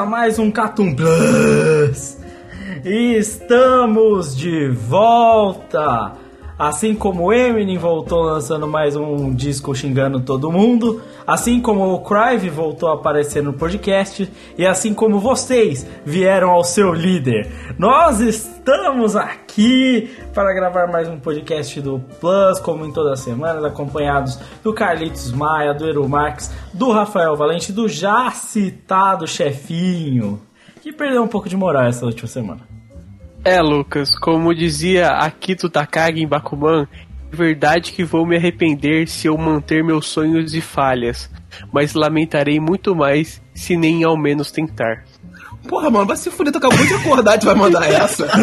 A mais um Catum Plus. Estamos de volta. Assim como Eminem voltou lançando mais um disco xingando todo mundo, assim como o Crive voltou a aparecer no podcast, e assim como vocês vieram ao seu líder, nós estamos aqui para gravar mais um podcast do Plus, como em todas as semanas, acompanhados do Carlitos Maia, do Eru Marques, do Rafael Valente, do já citado chefinho, que perdeu um pouco de moral essa última semana. É, Lucas, como dizia Akito Takagi em Bakuman, é verdade que vou me arrepender se eu manter meus sonhos e falhas, mas lamentarei muito mais se nem ao menos tentar. Porra, mano, vai se fuder, tu acabou de acordar e tu vai mandar essa.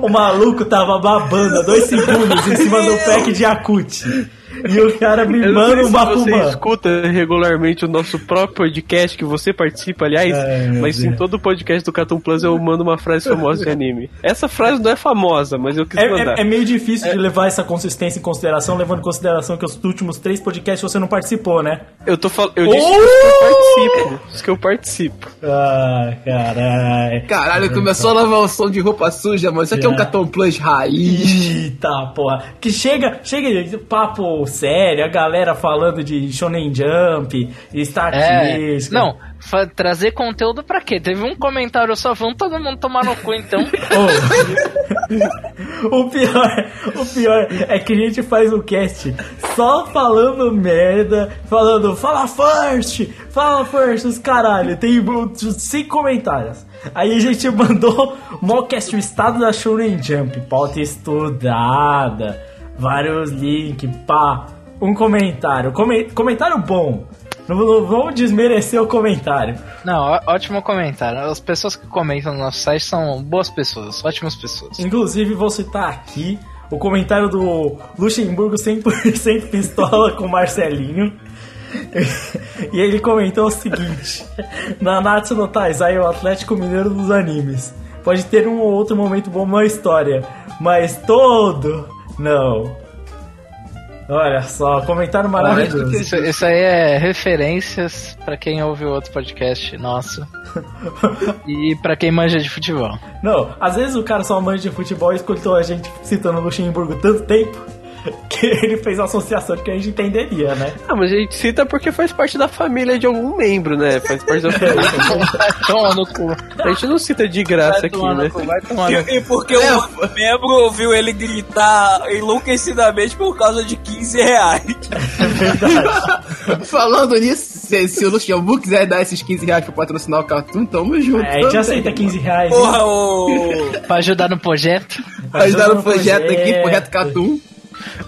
O maluco tava babando há dois segundos em cima do pack de Yakut. E o cara me Eu manda sei um se você escuta regularmente o nosso próprio podcast, que você participa, aliás, Ai, mas Deus. em todo podcast do Cartoon Plus eu mando uma frase famosa de anime. Essa frase não é famosa, mas eu quis É, mandar. é- é meio difícil de levar essa consistência em consideração, levando em consideração que os últimos três podcasts você não participou, né? Eu tô falando. Eu Oh! disse que eu participo. Que eu participo. Ah, caralho. Caralho, começou a lavar o som de roupa suja, mano. Isso aqui é um. Caton Plus raiz. Eita, porra. Que chega, chega papo sério, a galera falando de Shonen Jump, Star É, não, trazer conteúdo pra quê? Teve um comentário só, vamos todo mundo tomar no cu então. Ô, o pior, o pior é que a gente faz o cast só falando merda, falando fala first, fala first, os caralho, tem cinco comentários. Aí a gente mandou mocast o estado da Shonen Jump, pauta estudada, vários links, pá, um comentário, come- comentário bom. Não, não vamos desmerecer o comentário. Não, ó- ótimo comentário. As pessoas que comentam no nosso site são boas pessoas, ótimas pessoas. Inclusive, vou citar aqui o comentário do Luxemburgo 100% pistola com Marcelinho. e ele comentou o seguinte: Nanatsu no Taizai é o Atlético Mineiro dos animes. Pode ter um ou outro momento bom na história, mas todo não. Olha só, comentário maravilhoso. Isso, isso aí é referências pra quem ouve o outro podcast nosso. e pra quem manja de futebol. Não, às vezes o cara só manja de futebol e escutou a gente citando o Luxemburgo tanto tempo que ele fez a associação que a gente entenderia, né? Ah, mas a gente cita porque faz parte da família de algum membro, né? Faz parte da família. Vai tomar no cu. A gente não cita de graça Vai aqui, tomar né? no cu, vai tomar no cu. E, e porque o outro membro ouviu ele gritar enlouquecidamente por causa de 15 reais. Falando nisso, se, se o Luxemburgo quiser dar esses 15 reais pra patrocinar o Cartoon, tamo junto. É, a gente aceita 15 reais. Porra, o. Pra ajudar no projeto. Pra ajudar no projeto projeto. aqui, projeto Cartoon.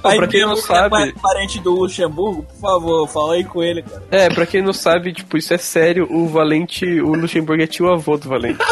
Aí pra quem não que sabe- é pa- parente do Luxemburgo, por favor, fala aí com ele, cara. É, pra quem não sabe, tipo, isso é sério, o Valente, o Luxemburgo é tio avô do Valente.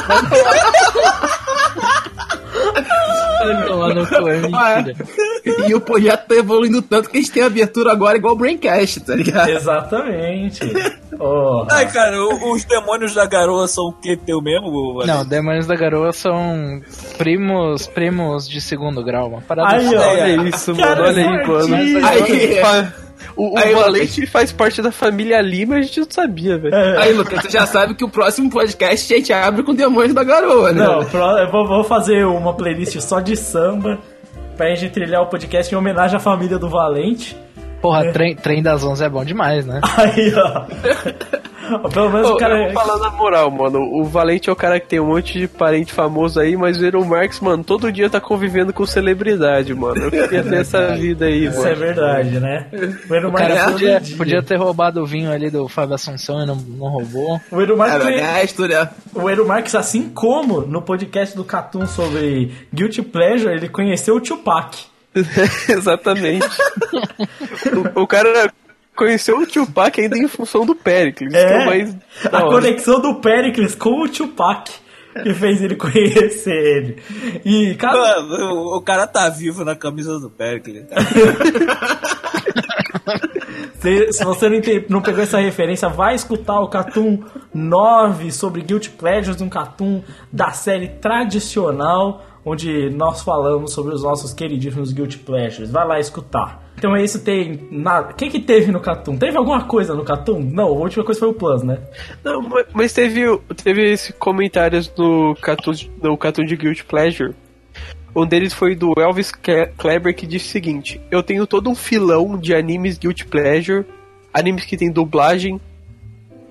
No é. E o projeto tá evoluindo tanto que a gente tem abertura agora igual o Braincast, tá ligado? Exatamente. Oh, Ai, cara, os demônios da garoa são o que teu mesmo? Valente? Não, Demônios da Garoa são primos, primos de segundo grau, uma parada Aí, assim. Olha isso, Cara, mano, olha aí, mano. certinho. Aí, O, o Aí, Valente faz parte da família Lima, a gente não sabia, velho. Aí, Lucas, você já sabe que o próximo podcast a gente abre com Demônios da Garoa, né? Não, pro- eu vou, vou fazer uma playlist só de samba pra gente trilhar o podcast em homenagem à família do Valente. Porra, trem, trem das 11 é bom demais, né? Aí, ó. Pelo menos Ô, o cara. eu vou falar na moral, mano. O Valente é o cara que tem um monte de parente famoso aí, mas o Iron Marx, mano, todo dia tá convivendo com celebridade, mano. Eu queria ter essa vida aí, Isso é mano. verdade, né? O O cara Marques podia, dia. podia ter roubado o vinho ali do Fábio Assunção e não, não roubou. O É, vai ganhar a história. o Edu Marques, assim como no podcast do Catum sobre Guilty Pleasure, ele conheceu o Tupac. Exatamente. o, o cara conheceu o Tupac ainda em função do Pericles, é o mais a conexão do Pericles com o Tupac que fez ele conhecer ele. E, cara, Mano, o, o cara tá vivo na camisa do Pericles. se, se você não, ente- não pegou essa referência, vai escutar o Catum 9 sobre Guilty Pleasures, um Catum da série tradicional, onde nós falamos sobre os nossos queridíssimos Guilty Pleasures. Vai lá escutar. Então é isso, tem nada. O que que teve no Catum? Teve alguma coisa no Catum? Não, a última coisa foi o Plus, né? Não, ma- mas teve, teve esse comentários no Cartoon, no Cartoon de Guilty Pleasure. Um deles foi do Elvis Kleber que disse o seguinte: Eu tenho todo um filão de animes Guilty Pleasure, animes que tem dublagem.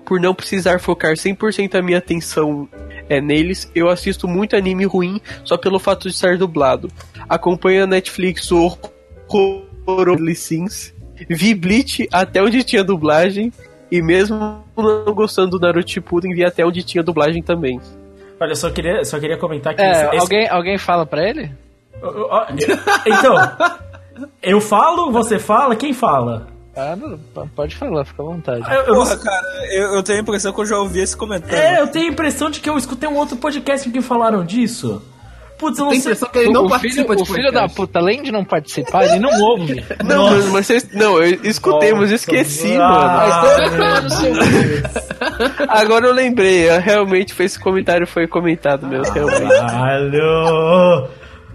Por não precisar focar 100% a minha atenção é, neles, eu assisto muito anime ruim só pelo fato de estar dublado. Acompanho a Netflix o Horror Licins, vi Bleach até onde tinha dublagem, e mesmo não gostando do Naruto Shippuden, vi até onde tinha dublagem também. Olha, eu só queria, só queria comentar que É, esse- esse- alguém, alguém fala pra ele? Então, eu falo, você fala, quem fala? Ah, não, pode falar, fica à vontade. Eu, eu- Porra, cara, eu, eu tenho a impressão que eu já ouvi esse comentário. é, eu tenho a impressão de que eu escutei um outro podcast em que falaram disso. Putz, eu não Tem sei. impressão que ele não o filho, participa de o filho da puta, além de não participar, ele não ouve. Não, mas, mas vocês- não, eu escutei, mas eu esqueci, mano. Ah, Agora eu lembrei, eu realmente foi esse comentário foi comentado mesmo, realmente. Caralho!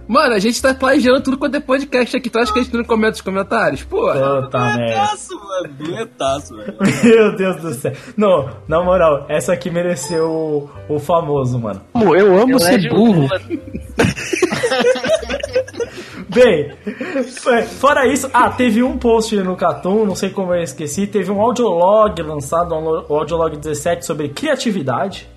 Mano, a gente tá plagiando tudo quanto é podcast aqui. Tu acha que a gente não comenta os comentários? Pô, Puta merda. Duetaço, mano. Duetaço, velho. Meu Deus do céu. Não, na moral, essa aqui mereceu o, o famoso, mano. Eu amo ser burro. Bem, fora isso, ah, teve um post no Catum, não sei como eu esqueci, teve um audiolog lançado, um audiolog 17 sobre criatividade,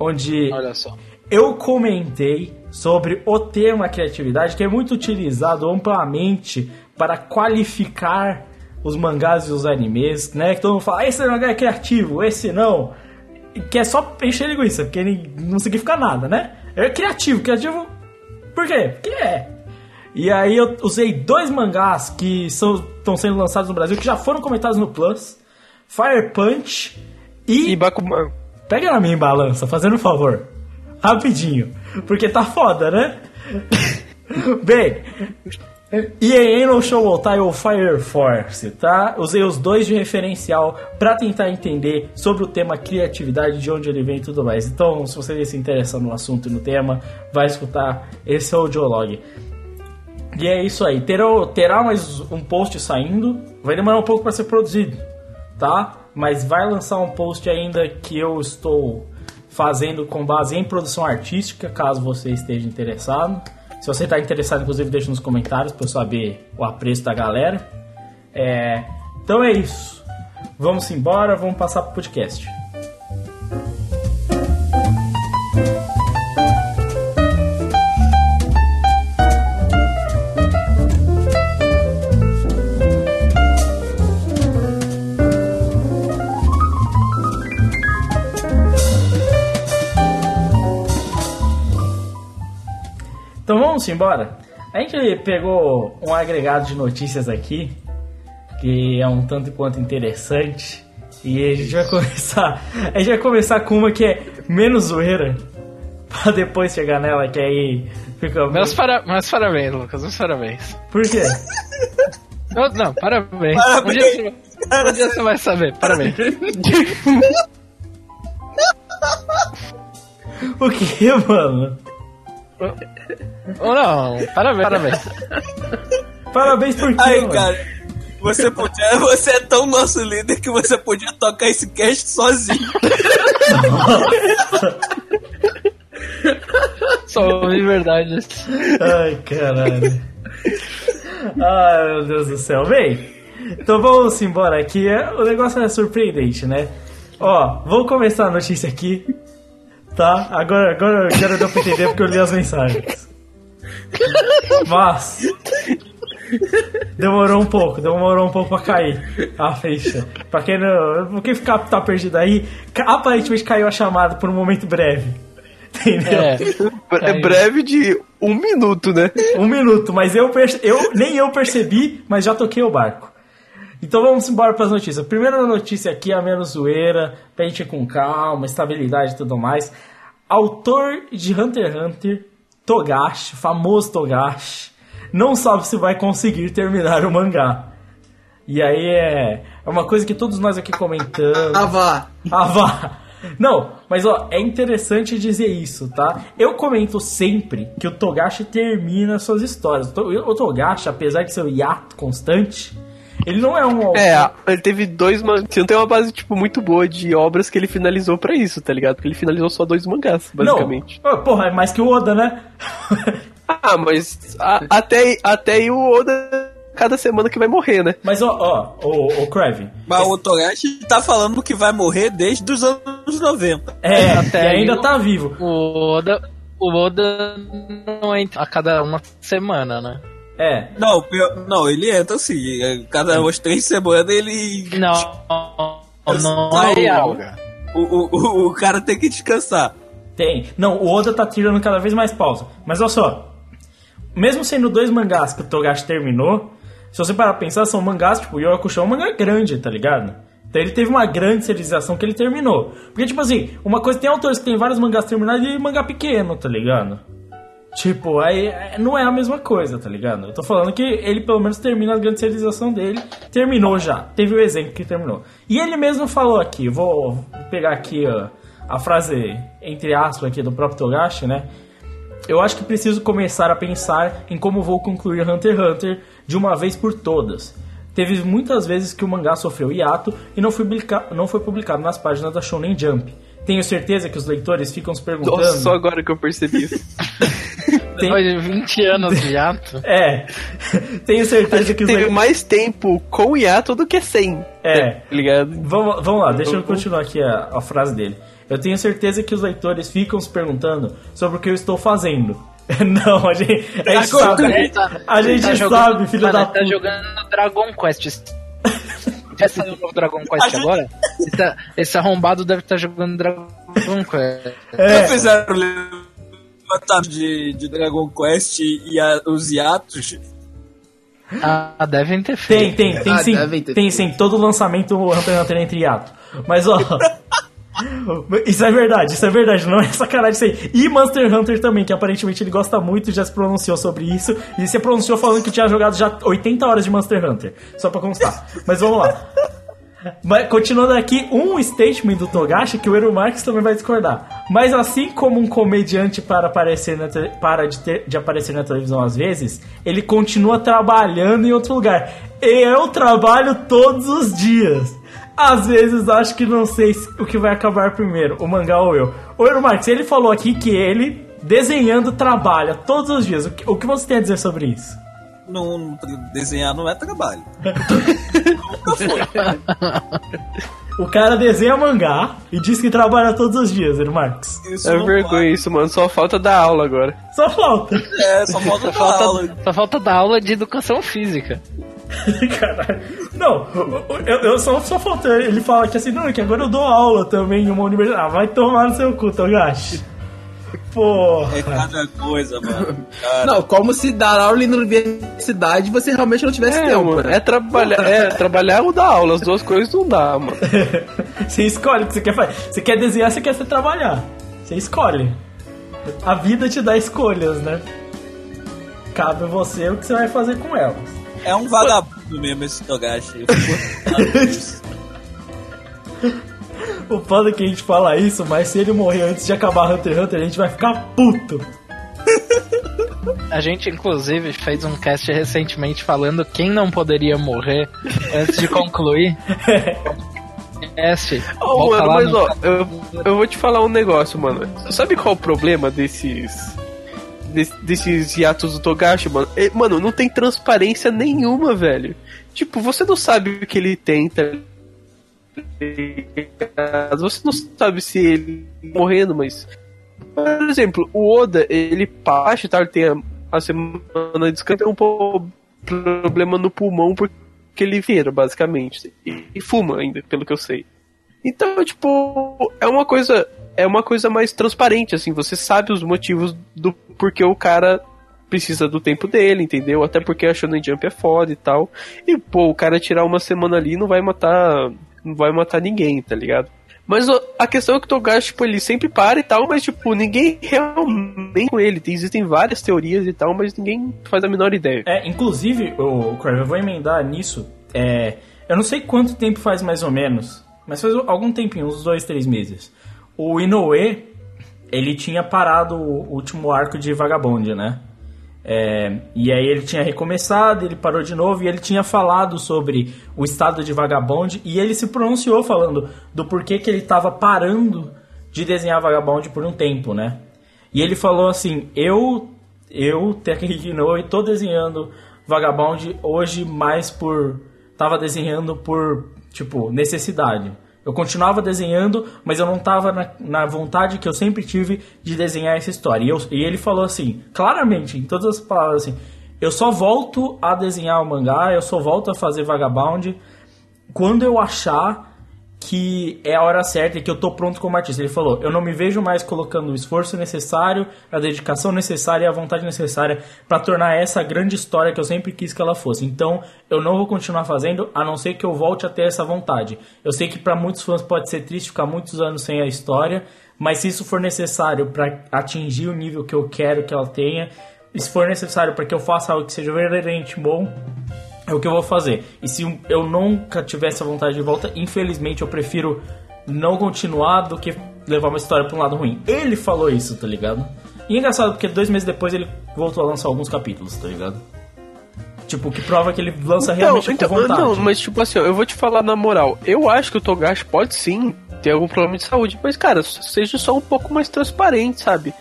onde Olha só. eu comentei sobre o tema criatividade, que é muito utilizado amplamente para qualificar os mangás e os animes, né? Que todo mundo fala, "Ah, esse mangá é criativo, esse não. Que é só encher linguiça, porque não significa nada, né? É criativo, criativo. Por quê? Porque é. E aí eu usei dois mangás que estão sendo lançados no Brasil, que já foram comentados no Plus. Fire Punch e E Bakuman. Pega na minha balança, fazendo um favor. Rapidinho. Porque tá foda, né? Bem, EA no Show Time ou Fire Force, tá? Usei os dois de referencial pra tentar entender sobre o tema criatividade, de onde ele vem e tudo mais. Então, se você se interessa no assunto e no tema, vai escutar esse audiolog. E é isso aí. Terá, terá mais um post saindo. Vai demorar um pouco para ser produzido, tá? Mas vai lançar um post ainda que eu estou fazendo com base em produção artística, caso você esteja interessado. Se você está interessado, inclusive, deixa nos comentários para eu saber o apreço da galera. É, então é isso. Vamos embora, vamos passar pro podcast. Vamos embora. A gente pegou um agregado de notícias aqui, que é um tanto quanto interessante. E a gente vai começar. A gente vai começar com uma que é menos zoeira. Pra depois chegar nela, que aí fica. Meus, para... Meus parabéns, Lucas, meus parabéns. Por quê? Não, não, parabéns. Parabéns. Um, dia você... um dia você vai saber, parabéns. O que, mano? Ou não, parabéns, parabéns. Parabéns por quê, Aí, mano? cara, você, podia, você é tão nosso líder que você podia tocar esse cast sozinho. Só ouvi verdade. Ai, caralho. Ai, meu Deus do céu. Bem, Então vamos embora aqui. É- O negócio é surpreendente, né? Ó, vou começar a notícia aqui. Tá? Agora, agora, agora deu pra entender porque eu li as mensagens. Mas. Demorou um pouco, demorou um pouco pra cair a ficha. Pra quem não. Quem ficar, tá perdido aí, aparentemente caiu a chamada por um momento breve. Entendeu? É, É Caiu. breve de um minuto, né? Um minuto, mas eu, eu nem eu percebi, mas já toquei o barco. Então vamos embora para as notícias. Primeira notícia aqui, a menos zoeira, pra gente ir com calma, estabilidade e tudo mais. Autor de Hunter x Hunter, Togashi, famoso Togashi, não sabe se vai conseguir terminar o mangá. E aí é, é uma coisa que todos nós aqui comentamos. Ah, vá. Ah, vá. Não, mas ó, é interessante dizer isso, tá? Eu comento sempre que o Togashi termina suas histórias. O Togashi, apesar de ser o hiato constante, ele não é um autor- É, ele teve dois mangás. Não tem uma base, tipo, muito boa de obras que ele finalizou pra isso, tá ligado? Porque ele finalizou só dois mangás, basicamente. Não, porra, é mais que o Oda, né? Ah, mas a- até, aí- até aí o Oda, cada semana que vai morrer, né? mas ó, ó, o, o Crave. Mas o Togashi tá falando que vai morrer desde os anos 90. É, Até e ainda o- tá vivo. o Oda, o Oda não entra a cada uma semana, né? É. Não, pior- não, ele entra assim. é, Cada umas três semanas ele. Não, não Não, é real. O, o, o, o cara tem que descansar. Tem. Não, o Oda tá tirando cada vez mais pausa. Mas olha só. Mesmo sendo dois mangás que o Togashi terminou, se você parar pra pensar, são mangás, tipo, o Yu Hakusho é um mangá grande, tá ligado? Então ele teve uma grande serialização que ele terminou. Porque, tipo assim, uma coisa, tem autores que tem vários mangás terminados e mangá pequeno, tá ligado? Tipo, aí não é a mesma coisa, tá ligado? Eu tô falando que ele pelo menos termina a grande serialização dele. Terminou já. Teve o exemplo que terminou. E ele mesmo falou aqui, vou pegar aqui a frase, entre aspas, aqui do próprio Togashi, né? Eu acho que preciso começar a pensar em como vou concluir Hunter x Hunter de uma vez por todas. Teve muitas vezes que o mangá sofreu hiato e não foi, não foi publicado nas páginas da Shonen Jump. Tenho certeza que os leitores ficam se perguntando. Nossa, só agora que eu percebi isso. Tem- Depois de 20 anos de hiato. É. Tenho certeza que os Teve leitores. mais tempo com o hiato do que sem. É. Tá ligado? Vamos, vamos lá, deixa eu continuar aqui a, a frase dele. Eu tenho certeza que os leitores ficam se perguntando sobre o que eu estou fazendo. Não, a gente, a gente sabe. Tá- A ele gente tá sabe, jogando- filho mano, da tá puta. jogando Dragon Quest. Já saiu o novo Dragon Quest agora? Esse, tá- esse arrombado deve estar jogando Dragon Quest. É. Já fizeram levantamento de, de Dragon Quest e a- os hiatos. Ah, devem ter Tem, feito. tem, tem Ah, sim. Tem sim. Todo lançamento o Hunter x Hunter entra em hiato. Mas ó. Isso é verdade, isso é verdade, não é sacanagem isso aí. E Monster Hunter também, que aparentemente ele gosta muito, já se pronunciou sobre isso. E se pronunciou falando que tinha jogado já 80 horas de Monster Hunter. Só pra constar. Mas vamos lá. Mas, continuando aqui, um statement do Togashi que o Eru Marques também vai discordar. Mas assim como um comediante para, aparecer na para de, ter- de aparecer na televisão às vezes, ele continua trabalhando em outro lugar. E eu trabalho todos os dias. Às vezes acho que não sei se- o que vai acabar primeiro, o mangá ou eu. O Eru Marques, ele falou aqui que ele, desenhando, trabalha todos os dias. O que, o que você tem a dizer sobre isso? Não, desenhar não é trabalho. O cara desenha mangá e diz que trabalha todos os dias, Eru Marques. Isso É vergonha isso, mano. Só falta dar aula agora. Só falta. É, só falta Só dar aula. falta, só falta dar aula de educação física. Caralho. Não, eu, eu só, só. Ele fala que assim, não, é que agora eu dou aula também em uma universidade. Ah, vai tomar no seu cu, Togashi. Porra. É cada coisa, mano. Cara, Não, como se dar aula na universidade você realmente não tivesse É, tempo, mano, né? é trabalhar, é trabalhar ou dar aula. As duas coisas não dá, mano. Você escolhe o que você quer fazer. Você quer desenhar, você quer ser trabalhar. Você escolhe. A vida te dá escolhas, né? Cabe a você o que você vai fazer com elas. É um vagabundo mesmo esse Togashi. O foda é que a gente fala isso, mas se ele morrer antes de acabar Hunter x Hunter, a gente vai ficar puto. A gente, inclusive, fez um cast recentemente falando quem não poderia morrer antes de concluir. Cast. Ô, Volta mano, mas no- ó, eu, eu vou te falar um negócio, mano. Sabe qual é o problema desses. Desse- desses hiatos do Togashi, mano. É, mano, não tem transparência nenhuma, velho. Tipo, você não sabe o que ele tem, tá? Você não sabe se ele tá morrendo, mas. Por exemplo, o Oda, ele passa e tal, ele tem a, a semana de descanso, tem um problema no pulmão porque ele vira, basicamente. E, e fuma ainda, pelo que eu sei. Então, tipo, é uma coisa. É uma coisa mais transparente, assim, você sabe os motivos do porquê o cara precisa do tempo dele, entendeu? Até porque a Shonen Jump é foda e tal. E, pô, o cara tirar uma semana ali não vai matar. Não vai matar ninguém, tá ligado? Mas a questão é que o Togashi, tipo, ele sempre para e tal, mas, tipo, ninguém realmente com ele. Tem- Existem várias teorias e tal, mas ninguém faz a menor ideia. É, inclusive, o Crave, eu vou emendar nisso. É, eu não sei quanto tempo faz mais ou menos, mas faz algum tempinho, uns dois, três meses. O Inoue, ele tinha parado o último arco de Vagabond, né? É, e aí ele tinha recomeçado, ele parou de novo e ele tinha falado sobre o estado de Vagabond e ele se pronunciou falando do porquê que ele estava parando de desenhar Vagabond por um tempo, né? E ele falou assim: Eu, eu, Takehiko Inoue, tô desenhando Vagabond hoje mais por. Tava desenhando por, tipo, necessidade. Eu continuava desenhando, mas eu não tava na, na vontade que eu sempre tive de desenhar essa história. E, eu- e ele falou assim, claramente, em todas as palavras assim: Eu só volto a desenhar o mangá, eu só volto a fazer Vagabond quando eu achar que é a hora certa e que eu tô pronto como artista. Ele falou: Eu não me vejo mais colocando o esforço necessário, a dedicação necessária e a vontade necessária para tornar essa grande história que eu sempre quis que ela fosse. Então, eu não vou continuar fazendo, a não ser que eu volte a ter essa vontade. Eu sei que para muitos fãs pode ser triste ficar muitos anos sem a história, mas se isso for necessário para atingir o nível que eu quero que ela tenha, se for necessário para que eu faça algo que seja verdadeiramente bom, é o que eu vou fazer. E se eu nunca tiver essa vontade de volta, infelizmente eu prefiro não continuar do que levar uma história pra um lado ruim. Ele falou isso, tá ligado? E é engraçado porque dois meses depois ele voltou a lançar alguns capítulos, tá ligado? Tipo, que prova que ele lança realmente então, com vontade. não, mas tipo assim, eu vou te falar na moral. Eu acho que o Togashi pode sim ter algum problema de saúde, mas cara, seja só um pouco mais transparente, sabe?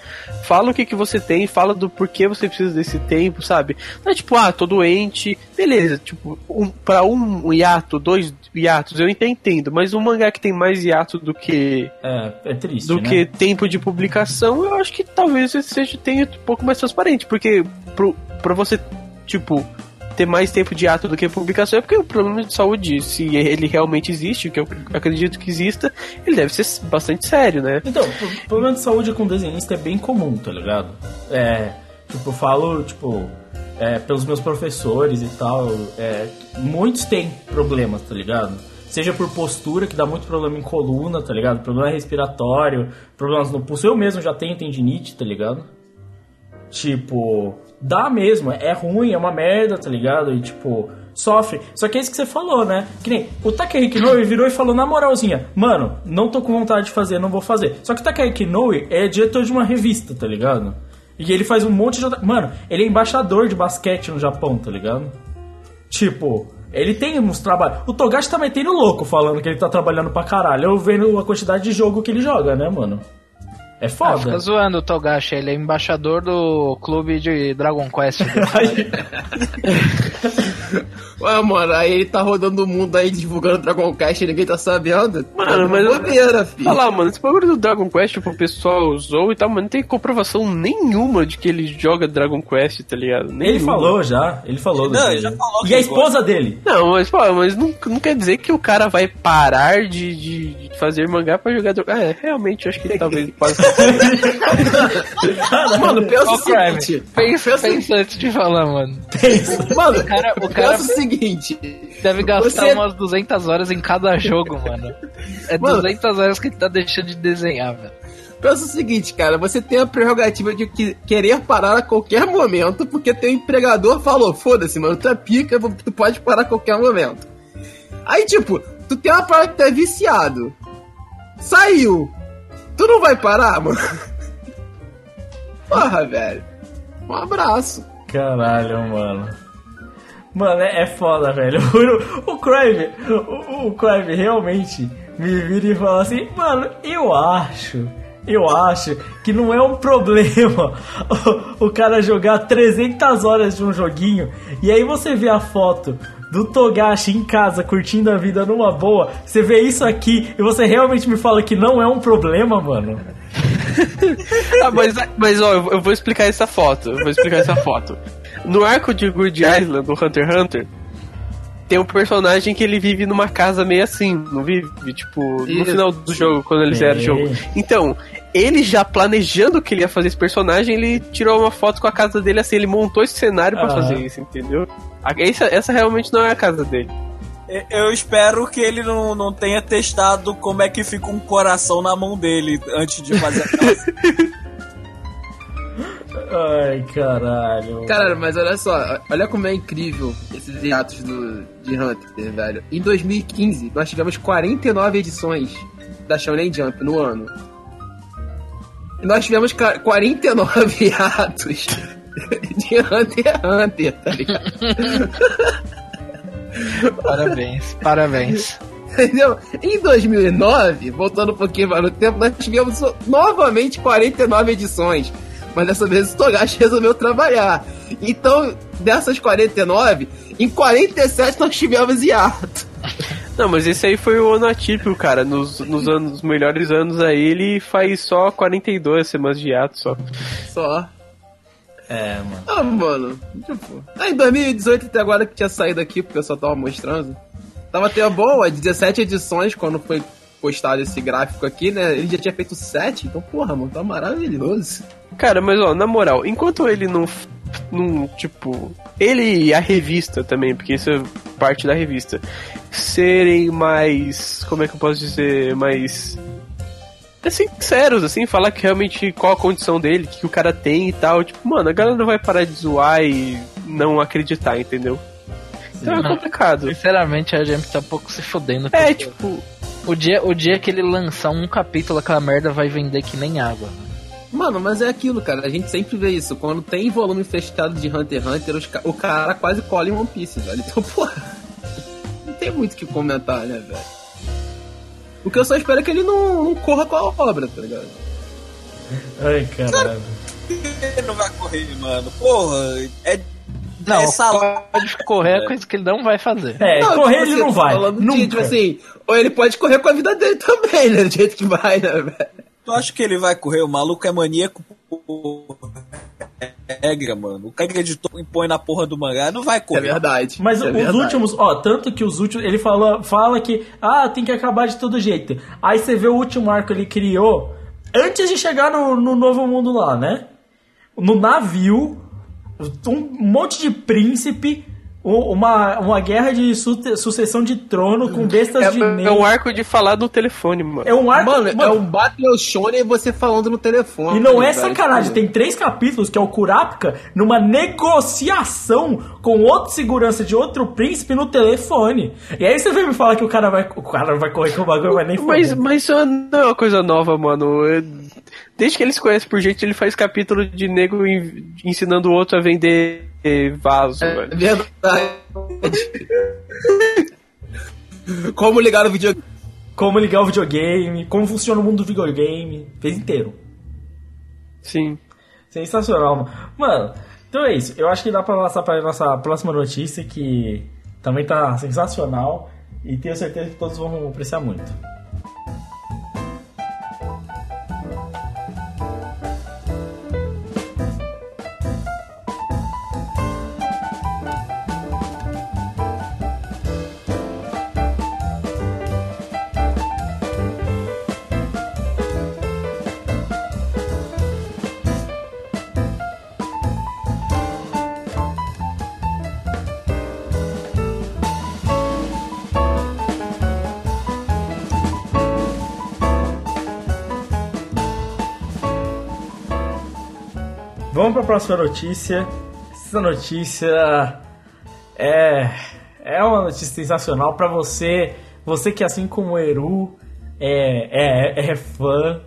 Fala o que, que você tem, fala do porquê você precisa desse tempo, sabe? Não é tipo, ah, tô doente, beleza, tipo, um, pra um hiato, dois hiatos, eu entendo, mas um mangá que tem mais hiato do que É, é triste, do né? que tempo de publicação, eu acho que talvez seja tenha um pouco mais transparente, porque pro, pra você, tipo, ter mais tempo de ato do que publicação é porque o problema de saúde, se ele realmente existe, que eu acredito que exista, ele deve ser bastante sério, né? Então, o problema de saúde com desenhista é bem comum, tá ligado? É, tipo, eu falo, tipo, é, pelos meus professores e tal, é, muitos têm problemas, tá ligado? Seja por postura, que dá muito problema em coluna, tá ligado? Problema respiratório, problemas no pulso. Eu mesmo já tenho tendinite, tá ligado? Tipo, dá mesmo, é ruim, é uma merda, tá ligado? E tipo, sofre. Só que é isso que você falou, né? Que nem o Takehiko Inoue virou e falou na moralzinha: Mano, não tô com vontade de fazer, não vou fazer. Só que o Takehiko Inoue é diretor de uma revista, tá ligado? E ele faz um monte de. Mano, ele é embaixador de basquete no Japão, tá ligado? Tipo, ele tem uns trabalhos. O Togashi tá metendo louco falando que ele tá trabalhando pra caralho. Eu vendo a quantidade de jogo que ele joga, né, mano? É Ah, foda. fica zoando o Togashi, ele é embaixador do clube de Dragon Quest. Ué, mano, aí ele tá rodando o mundo aí divulgando Dragon Quest e ninguém tá sabendo. Mano, mas- bobeira, filho. Olha lá, mano, esse bagulho do Dragon Quest, tipo, o pessoal usou e tal, mas não tem comprovação nenhuma de que ele joga Dragon Quest, tá ligado? Ele Nenhuma. falou já, ele falou. Não, ele já falou E a ele esposa dele? Não, mas, pô, mas não, não quer dizer que o cara vai parar de, de fazer mangá pra jogar Dragon É, realmente, eu acho que ele talvez pode. Mano, pensa o seguinte. Pensa, Pensa, pensa antes de falar, mano. mano, O cara, o cara pensa o seguinte. Deve gastar Você- umas 200 horas em cada jogo, mano. É Mano. 200 horas que ele tá deixando de desenhar, velho. Pensa o seguinte, cara, você tem a prerrogativa de que- querer parar a qualquer momento, porque teu empregador falou, foda-se, mano, tu é pica, tu pode parar a qualquer momento. Aí, tipo, tu tem uma parada que tu é viciado. Saiu. Tu não vai parar, mano? Porra, velho. Um abraço. Caralho, mano. Mano, é, é foda, velho. O, o Crave, o, o Crave realmente me vira e fala assim, mano, eu acho eu acho que não é um problema o, o cara jogar 300 horas de um joguinho e aí você vê a foto do Togashi em casa curtindo a vida numa boa, você vê isso aqui e você realmente me fala que não é um problema, mano. ah, mas, mas ó, eu vou explicar essa foto. Eu vou explicar essa foto. No arco de Good Island do Hunter x Hunter, tem um personagem que ele vive numa casa meio assim, não vive? Tipo, no final do jogo, quando eles eram jogo. Então, ele já planejando que ele ia fazer esse personagem, ele tirou uma foto com a casa dele assim, ele montou esse cenário para fazer isso, entendeu? Essa, essa realmente não é a casa dele. Eu espero que ele não, não tenha testado como é que fica um coração na mão dele antes de fazer a casa. Ai, caralho. Caralho, mas olha só, olha como é incrível esses hiatos do, de Hunter, velho. Em 2015, nós tivemos 49 edições da Shonen Jump no ano. E nós tivemos 49 hiatos de Hunter x Hunter, tá ligado? parabéns, parabéns. Entendeu? Em 2009, voltando um pouquinho mais no tempo, nós tivemos novamente 49 edições mas dessa vez o Togashi resolveu trabalhar. Então, dessas 49, em 47 nós tivemos hiato. Não, mas esse aí foi o ano atípico, cara. Nos, nos anos, melhores anos aí, ele faz só 42 semanas de hiato só. Só. É, mano. Ah, mano. Tipo. Ah, em 2018 até agora que tinha saído aqui, porque eu só tava mostrando. Tava até boa, 17 edições quando foi postado esse gráfico aqui, né? Ele já tinha feito 7, então, porra, mano, tá maravilhoso. Cara, mas ó, na moral, enquanto ele não. não tipo. Ele e a revista também, porque isso é parte da revista. Serem mais. Como é que eu posso dizer? Mais. Sinceros, assim, falar que realmente qual a condição dele, que o cara tem e tal. Tipo, mano, a galera não vai parar de zoar e não acreditar, entendeu? Então é complicado. Sinceramente, a gente tá um pouco se fodendo. É, tipo. O dia, o dia que ele lançar um capítulo, aquela merda vai vender que nem água. Mano, mas é aquilo, cara. A gente sempre vê isso. Quando tem volume fechado de Hunter x Hunter, os, o cara quase cola em One Piece, velho. Então, porra. Não tem muito o que comentar, né, velho? O que eu só espero é que ele não, não corra com a obra, tá ligado? Ai, caralho. Ele não vai correr, mano. Porra, é não, essa pode correr é coisa que ele não vai fazer. É, não, correr tipo, ele não vai. Nunca. tipo assim, ou ele pode correr com a vida dele também, né? Do jeito que vai, né, velho? Tu acha que ele vai correr? O maluco é maníaco regra, mano. O cara que editou impõe na porra do mangá não vai correr. É verdade. Mas é os verdade. últimos, ó, tanto que os últimos, ele fala, fala que, ah, tem que acabar de todo jeito. Aí você vê o último arco que ele criou, antes de chegar no, no novo mundo lá, né? No navio, um monte de príncipe uma, uma guerra de su sucessão de trono com bestas é, de É um arco de falar no telefone, mano. É um arco. Mano, mano é um Battle Shonen você falando no telefone. E não é sacanagem, tem três capítulos que é o Kurapika numa negociação com outro segurança de outro príncipe no telefone. E aí você vem me falar que o cara vai, o cara vai correr com o bagulho, mas nem Mas, mas isso não é uma coisa nova, mano. Desde que ele se conhece por gente, ele faz capítulo de nego ensinando o outro a vender vaso, é, velho. Verdade. como ligar o videogame. Como ligar o videogame, como funciona o mundo do videogame, fez inteiro. Sim. Sensacional, mano. Então é isso. Eu acho que dá pra passar pra nossa próxima notícia, que também tá sensacional. E tenho certeza que todos vão apreciar muito. Vamos para a próxima notícia. Essa notícia é é uma notícia sensacional para você, você que assim como o Eru é, é, é fã,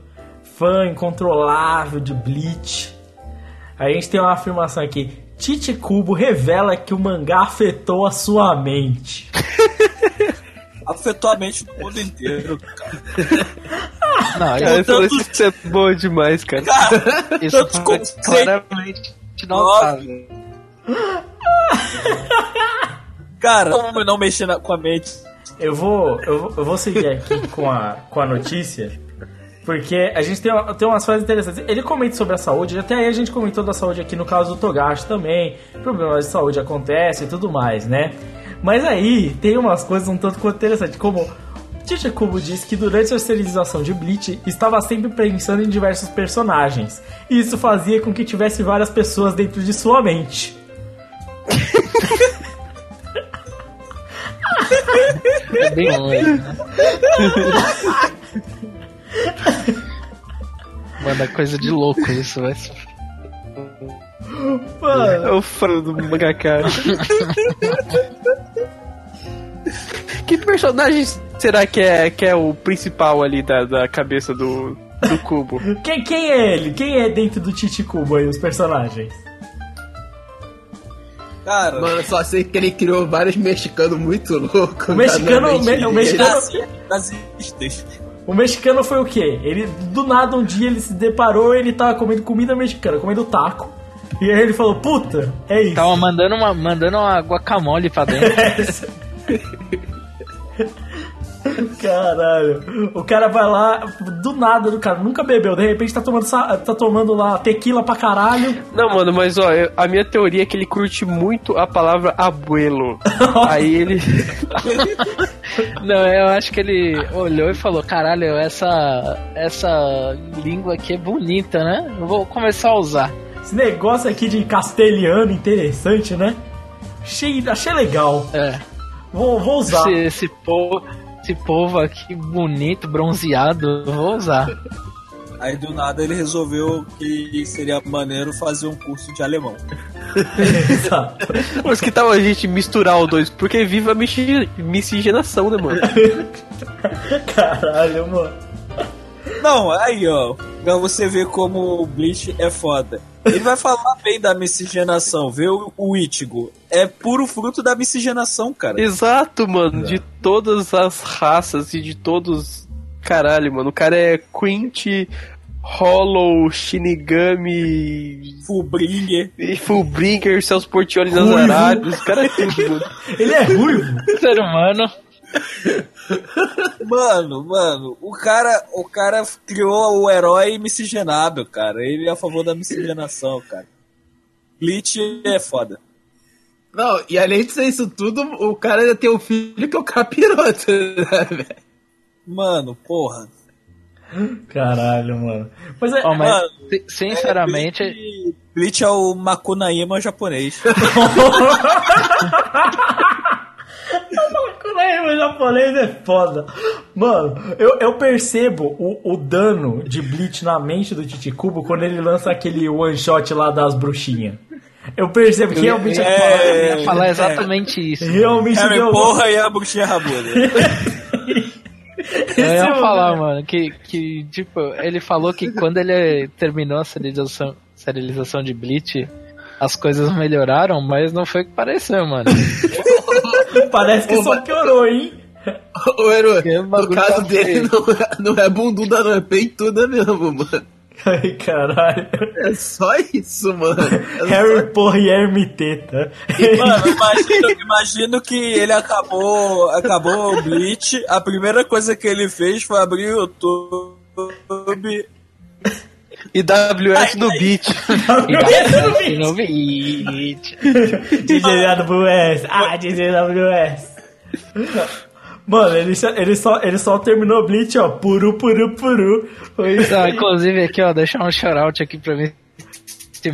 fã incontrolável de Bleach. A gente tem uma afirmação aqui. Tite Kubo revela que o mangá afetou a sua mente. afetou a mente do mundo inteiro, cara. Não, Cara, isso, isso, isso é bom demais, cara. isso tanto foi conceito. claramente notável. Cara, como não mexer na- com a mente? Eu vou, eu vou, eu vou seguir aqui com a, com a notícia, porque a gente tem, tem umas frases interessantes. Ele comenta sobre a saúde, até aí a gente comentou da saúde aqui no caso do Togashi também. Problemas de saúde acontecem e tudo mais, né? Mas aí tem umas coisas um tanto quanto interessantes, como Tite Kubo diz que durante a serialização de Bleach estava sempre pensando em diversos personagens. E isso fazia com que tivesse várias pessoas dentro de sua mente. É bem longe, né? Mano, é coisa de louco isso, vai. Mano, É o fã do mangaka. que personagem será que é, que é o principal ali da, da cabeça do, do cubo? quem, quem é ele? Quem é dentro do Tite Kubo aí, os personagens? Cara, Mano, eu só sei que ele criou vários mexicanos muito loucos. O mexicano- o me- o mexicano- nazistas. O mexicano foi o quê? Ele, do nada, um dia ele se deparou ele tava comendo comida mexicana, comendo taco. E aí ele falou, puta, é isso. Tava mandando uma, mandando uma guacamole pra dentro. Caralho. O cara vai lá, do nada, do cara nunca bebeu, de repente tá tomando, tá tomando lá tequila pra caralho. Não, mano, mas ó, eu- a minha teoria é que ele curte muito a palavra abuelo. Aí ele. Não, eu acho que ele olhou e falou: caralho, essa, essa língua aqui é bonita, né? Eu vou começar a usar. Esse negócio aqui de castelhano interessante, né? Achei, achei legal. É. Vou, vou usar. Esse, esse, povo, esse povo aqui bonito, bronzeado, vou usar. Aí do nada ele resolveu que seria maneiro fazer um curso de alemão. Exato. Mas que tal a gente misturar os dois? Porque viva a misci- miscigenação, né, mano? Caralho, mano. Não, aí ó, pra você ver como o Bleach é foda. Ele vai falar bem da miscigenação, vê o, o Ichigo. É puro fruto da miscigenação, cara. Exato, mano. De todas as raças e de todos. Caralho, mano. O cara é Quint, Hollow, Shinigami. Fullbringer. e Fullbringer, Celso Portioli Ruivo. Nazarado. Os caras é tudo, mano. Ele é ruivo. Ser humano. Mano, mano, o cara, o cara criou o herói miscigenável, cara. Ele é a favor da miscigenação, cara. Bleach é foda. Não, e além de ser isso tudo, o cara ainda tem um filho que é o capiroto, né, velho? Mano, porra. Caralho, mano. Mas é. Ó, mas, Mano, si- sinceramente, Bleach, Bleach é o Makunaíma japonês. O japonês é foda. Mano, eu, eu percebo o, o dano de Bleach na mente do Titicubo quando ele lança aquele one shot lá das bruxinhas. Eu percebo que realmente É, eu ia falar exatamente isso. Realmente Harry deu. porra e a bruxinha rabuda. Eu ia Esse falar, mano, que, que, tipo, ele falou que quando ele terminou a serialização, serialização de Bleach, as coisas melhoraram, mas não foi o que pareceu, mano. Parece que só piorou, hein? Ô, Eru, no caso tá dele não é, não é bunduda, não é peituda mesmo, mano. Ai, caralho. É só isso, mano. É Harry porra e Hermie teta. Mano, imagino, imagino que ele acabou, acabou o Bleach. A primeira coisa que ele fez foi abrir o YouTube. E WS no beat. E no Bleach. DJWS. Ah, DJWS. Mano, ele só, ele, só, ele só terminou Bleach, ó. Puru, puru, puru. Foi isso. Não, aí. inclusive aqui, ó, deixar um shout aqui pra mim. Se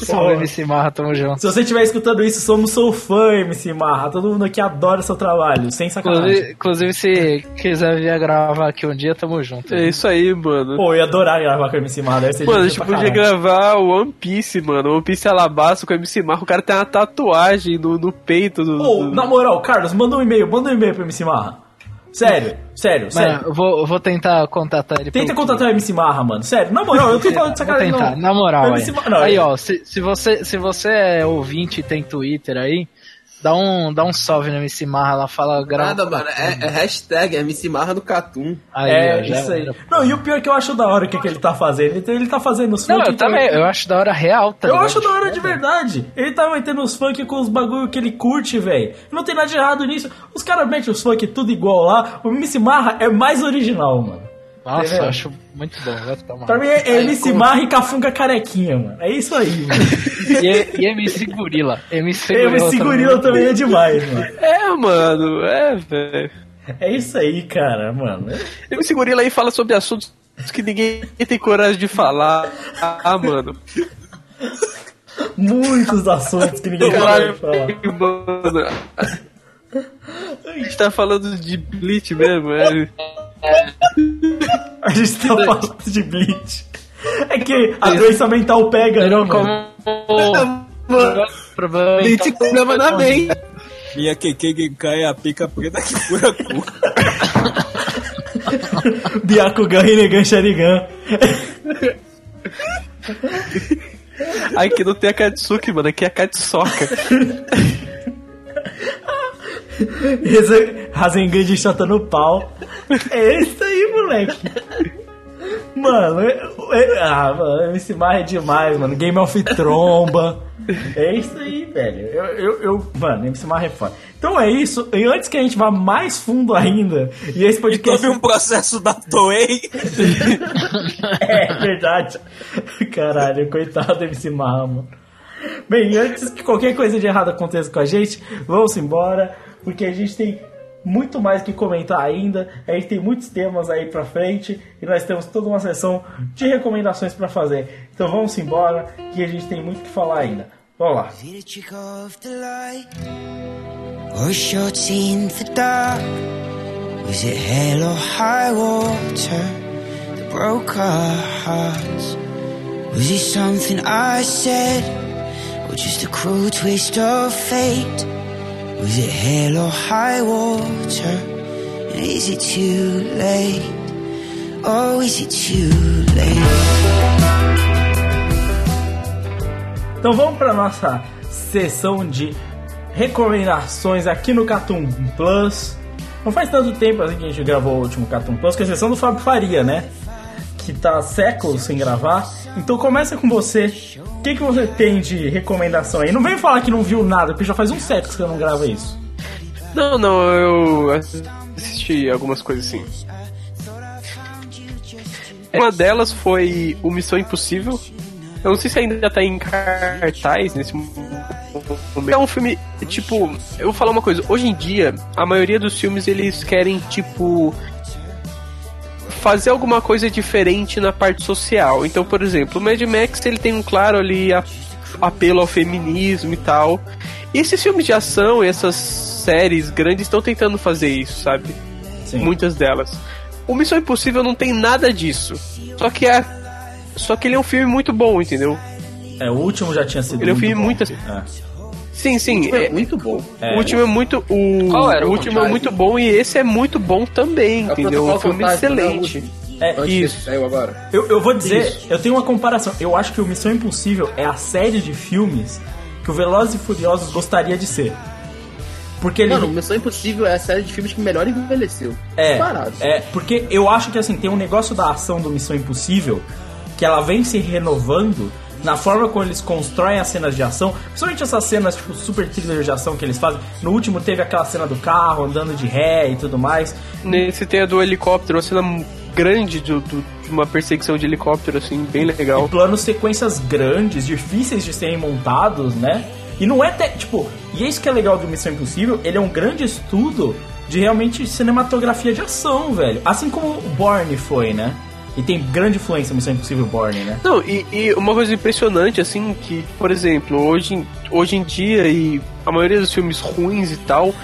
marra. Salve, MC Marra, tamo junto. Se você estiver escutando isso, somos seu fã, MC Marra. Todo mundo aqui adora seu trabalho, sem sacanagem. Inclusive, inclusive, se quiser vir gravar aqui um dia, tamo junto. É isso aí, mano. Pô, eu ia adorar gravar com o MC Marra, deve ser Mano, a gente podia caralho. gravar o One Piece, mano. One Piece Alabasta com o MC Marco. O cara tem uma tatuagem no, no peito do. Pô, do- na moral, Carlos, manda um e-mail, manda um e-mail pro MC Marra. Sério, sério, sério. Eu vou, eu vou tentar contatar ele. Tenta contatar o MC Marra, mano. Sério, na moral, eu tô falando de Vou sacanagem. tentar, não. na moral. Marra- não, aí eu- ó, se, se, você, se você é ouvinte e tem Twitter aí, Dá um, dá um salve no MC Marra, ela fala grava. Nada, mano. É, é hashtag MC Marra do Catum. Aí, é, ó, isso aí. era. Não, e o pior é que eu acho da hora o que, que ele tá fazendo. Ele, ele tá fazendo os Não, funk eu também, eu acho da hora real, tá Eu ligado? acho da hora de verdade. Ele tá metendo os funk com os bagulho que ele curte, velho. Não tem nada de errado nisso. Os caras metem os funk tudo igual lá. O MC Marra é mais original, mano. Nossa, eu acho muito bom, vai tomar. Pra mim é, é MC Marra e Cafunga carequinha, mano. É isso aí, mano. E, e MC Gorila. MC Gorila, MC Gorila também é demais, mano. É, mano, é, velho. É isso aí, cara, mano. MC Gorila aí fala sobre assuntos que ninguém tem coragem de falar. Ah, mano. Muitos assuntos que ninguém Caralho, pode falar. mano. A gente tá falando de Bleach mesmo, é. A gente tá falando de Bleach. É que a doença mental pega, né, Virou mano? como. Problema te problema na mente. Minha Keke Genkai é a pica preta que fura cu. Byakugan, Rinnegan, Sharingan. Aqui não tem a Katsuki, mano, aqui é a Katsoka. Rasengan de chata no pau. É isso aí, moleque. Mano, é, é- ah, mano, MC Marra é demais, mano. Game of Tromba. É isso aí, velho. Eu, eu, eu- mano, MC Marra é foda. Então é isso. E antes que a gente vá mais fundo ainda, e esse E podcast. teve um processo da Toei. É verdade. Caralho, coitado do MC Marra, mano. Bem, antes que qualquer coisa de errado aconteça com a gente, vamos embora, porque a gente tem muito mais que comentar ainda. A gente tem muitos temas aí pra frente e nós temos toda uma sessão de recomendações pra fazer. Então vamos embora, que a gente tem muito que falar ainda. Vamos lá. Was Was it hell or high water? Is it too late? Oh, is it too late? Então vamos para nossa sessão de recomendações aqui no Catum Plus. Não faz tanto tempo assim que a gente gravou o último Catum Plus, que é a sessão do Fábio Faria, né? Que tá há séculos sem gravar. Então começa com você. O que, que você tem de recomendação aí? Não vem falar que não viu nada, porque já faz um século que eu não gravo isso. Não, não, eu assisti algumas coisas assim. Uma delas foi o Missão Impossível. Eu não sei se ainda tá em cartaz nesse momento. É um filme, tipo, eu vou falar uma coisa. Hoje em dia, a maioria dos filmes eles querem, tipo, fazer alguma coisa diferente na parte social. Então, por exemplo, o Mad Max ele tem um claro ali a- apelo ao feminismo e tal. E esses filmes de ação, essas séries grandes estão tentando fazer isso, sabe? Sim. Muitas delas. O Missão Impossível não tem nada disso. Só que é só que ele é um filme muito bom, entendeu? É, o último já tinha sido. Ele é um filme bom. muito- É. Sim, sim. É é- muito bom. É. o último é muito. O, Qual era o o último é muito bom e esse é muito bom também, É o entendeu? É um filme né, o excelente. último. É, Antes isso. saiu agora. Eu, eu vou dizer, eu tenho uma comparação. Eu acho que o Missão Impossível é a série de filmes que o Velozes e Furiosos gostaria de ser. Porque ele. Mano, Missão Impossível é a série de filmes que melhor envelheceu. é, Parado. é, porque eu acho que assim, tem um negócio da ação do Missão Impossível que ela vem se renovando na forma como eles constroem as cenas de ação, principalmente essas cenas tipo super thriller de ação que eles fazem. No último teve aquela cena do carro andando de ré e tudo mais. Nesse tem a do helicóptero, uma cena grande de, do- de uma perseguição de helicóptero, assim, bem legal. E planos sequências grandes, difíceis de serem montados, né? E não é te- tipo, e é isso que é legal do Missão Impossível, ele é um grande estudo de realmente cinematografia de ação, velho. Assim como o Bourne foi, né? E tem grande influência Missão Impossível Bourne, né? Não, e, e uma coisa impressionante, assim, que, por exemplo, hoje, hoje em dia e a maioria dos filmes ruins e tal,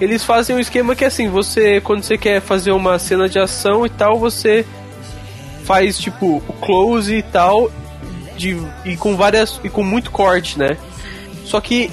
eles fazem um esquema que assim, você, quando você quer fazer uma cena de ação e tal, você faz tipo o close e tal, de, e com várias. e com muito corte, né? Só que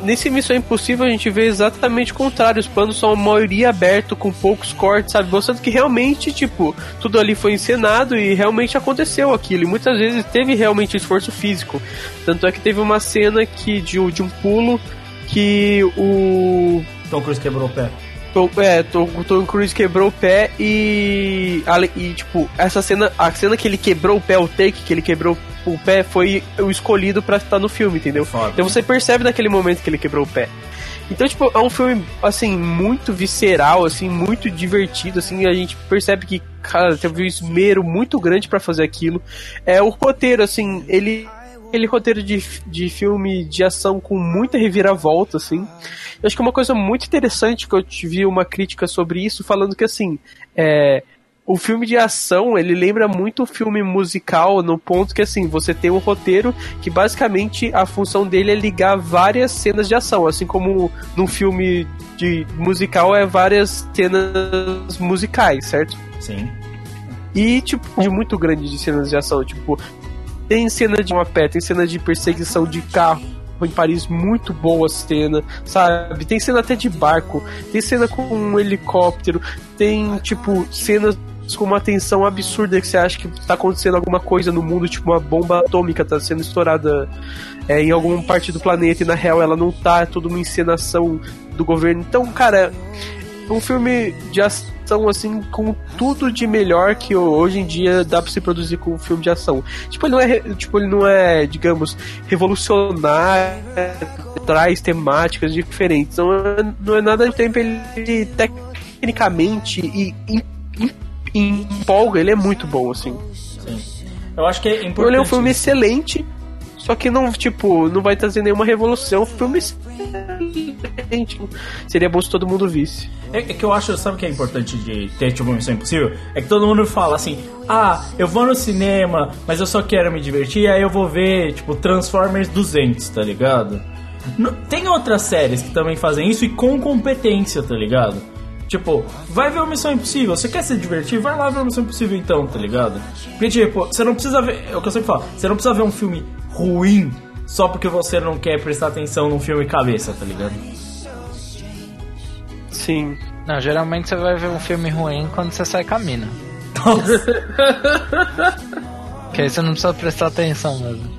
nesse Missão Impossível a gente vê exatamente o contrário. Os planos são a maioria aberto, com poucos cortes, sabe? Mostrando que realmente, tipo, tudo ali foi encenado e realmente aconteceu aquilo. E muitas vezes teve realmente esforço físico. Tanto é que teve uma cena que de, um- de um pulo que o Tom Cruise quebrou o pé. Tom, é, Tom, o Tom Cruise quebrou o pé e, e, tipo, essa cena, a cena que ele quebrou o pé, o take que ele quebrou o pé, foi o escolhido pra estar no filme, entendeu? Foda. Então você percebe naquele momento que ele quebrou o pé. Então, tipo, é um filme, assim, muito visceral, assim, muito divertido, assim, a gente percebe que, cara, teve um esmero muito grande pra fazer aquilo. É, o roteiro, assim, ele... Aquele roteiro de, de filme de ação com muita reviravolta, assim. Eu acho que uma coisa muito interessante que eu tive uma crítica sobre isso, falando que, assim, é, o filme de ação, ele lembra muito o filme musical no ponto que, assim, você tem um roteiro que, basicamente, a função dele é ligar várias cenas de ação, assim como num filme de musical é várias cenas musicais, certo? Sim. E, tipo, de muito grande de cenas de ação. Tipo, tem cena de uma pé, tem cena de perseguição de carro em Paris, muito boa cena, sabe? Tem cena até de barco, tem cena com um helicóptero, tem, tipo, cenas com uma tensão absurda que você acha que tá acontecendo alguma coisa no mundo, tipo uma bomba atômica tá sendo estourada é, em alguma parte do planeta e na real ela não tá, é tudo uma encenação do governo. Então, cara, um filme de ação, assim, com tudo de melhor que hoje em dia dá pra se produzir com um filme de ação. Tipo, ele não é, tipo, ele não é digamos, revolucionário, traz temáticas diferentes. Não é, não é nada de tempo, ele tecnicamente e em- em- empolga, ele é muito bom, assim. Sim. Eu acho que é importante. Ele é um filme excelente, só que não, tipo, não vai trazer nenhuma revolução. É um filme excelente. Seria bom se todo mundo visse. É, é que eu acho, sabe o que é importante de ter tipo uma Missão Impossível? É que todo mundo fala assim, ah, eu vou no cinema, mas eu só quero me divertir, aí eu vou ver, tipo, Transformers 200, tá ligado? Tem outras séries que também fazem isso e com competência, tá ligado? Tipo, vai ver o Missão Impossível, você quer se divertir? Vai lá ver o Missão Impossível então, tá ligado? Porque, tipo, você não precisa ver, é o que eu sempre falo, você não precisa ver um filme ruim só porque você não quer prestar atenção num filme cabeça, tá ligado? Sim. Não, geralmente você vai ver um filme ruim quando você sai com a mina. Que aí você não precisa prestar atenção mesmo.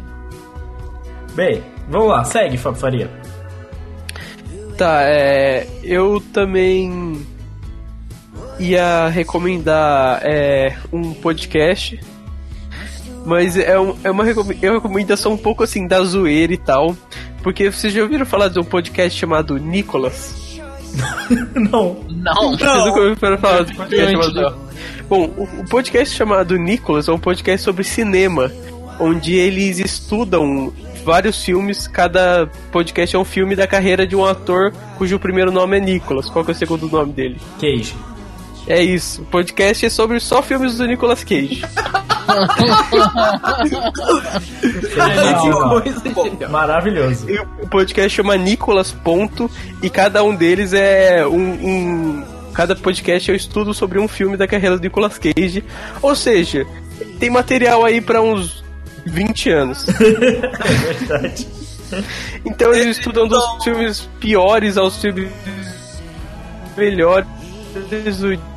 Bem, vamos lá, segue, Fábio Faria. Tá, é. Eu também ia recomendar é, um podcast. Mas é, um- é uma recome- é uma recomendação um pouco assim da zoeira e tal. Porque vocês já ouviram falar de um podcast chamado Nicolas? Não. Não, Vocês nunca ouviram falar de um podcast Não. chamado Bom, o, o podcast chamado Nicolas é um podcast sobre cinema, onde eles estudam vários filmes, cada podcast é um filme da carreira de um ator cujo primeiro nome é Nicolas. Qual que é o segundo nome dele? Cage. É isso, o podcast é sobre só filmes do Nicolas Cage. Coisa genial. Maravilhoso. E o podcast chama Nicolas Ponto e cada um deles é um, um- cada podcast é um estudo sobre um filme da carreira do Nicolas Cage. Ou seja, tem material aí pra uns 20 anos. É verdade. Então eles estudam dos filmes piores aos filmes melhores do-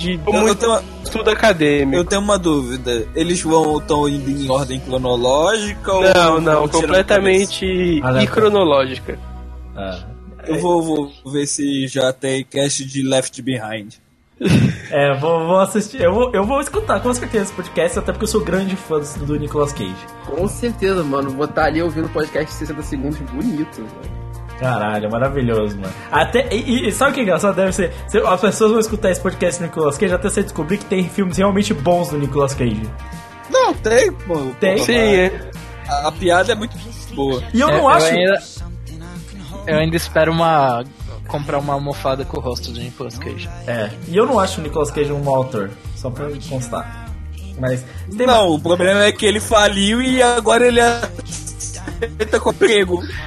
de muito tenho uma, estudo acadêmico. eu tenho uma dúvida. Eles vão estão indo em ordem cronológica ou Não, não, completamente Aleatório. icronológica. Ah. Eu vou, vou ver se já tem cast de Left Behind. É, vou, vou assistir. Eu vou, eu vou escutar com certeza esse podcast, até porque eu sou grande fã do, do Nicolas Cage. Com certeza, mano. Vou estar ali ouvindo o podcast de 60 segundos bonito. velho. Caralho, maravilhoso, mano. Até, e, e sabe o que é engraçado? Deve ser. se- As pessoas vão escutar esse podcast do Nicolas Cage até você descobrir que tem filmes realmente bons do Nicolas Cage. Não, tem, pô. Tem? Pô, Sim, é. A, a piada é muito boa. E eu É, não acho. ainda, eu ainda espero uma comprar uma almofada com o rosto do Nicolas Cage. É, e eu não acho o Nicolas Cage um mau autor, só pra constar. Mas. Tem Não, o problema é que ele faliu e agora ele é. Ele tá com. O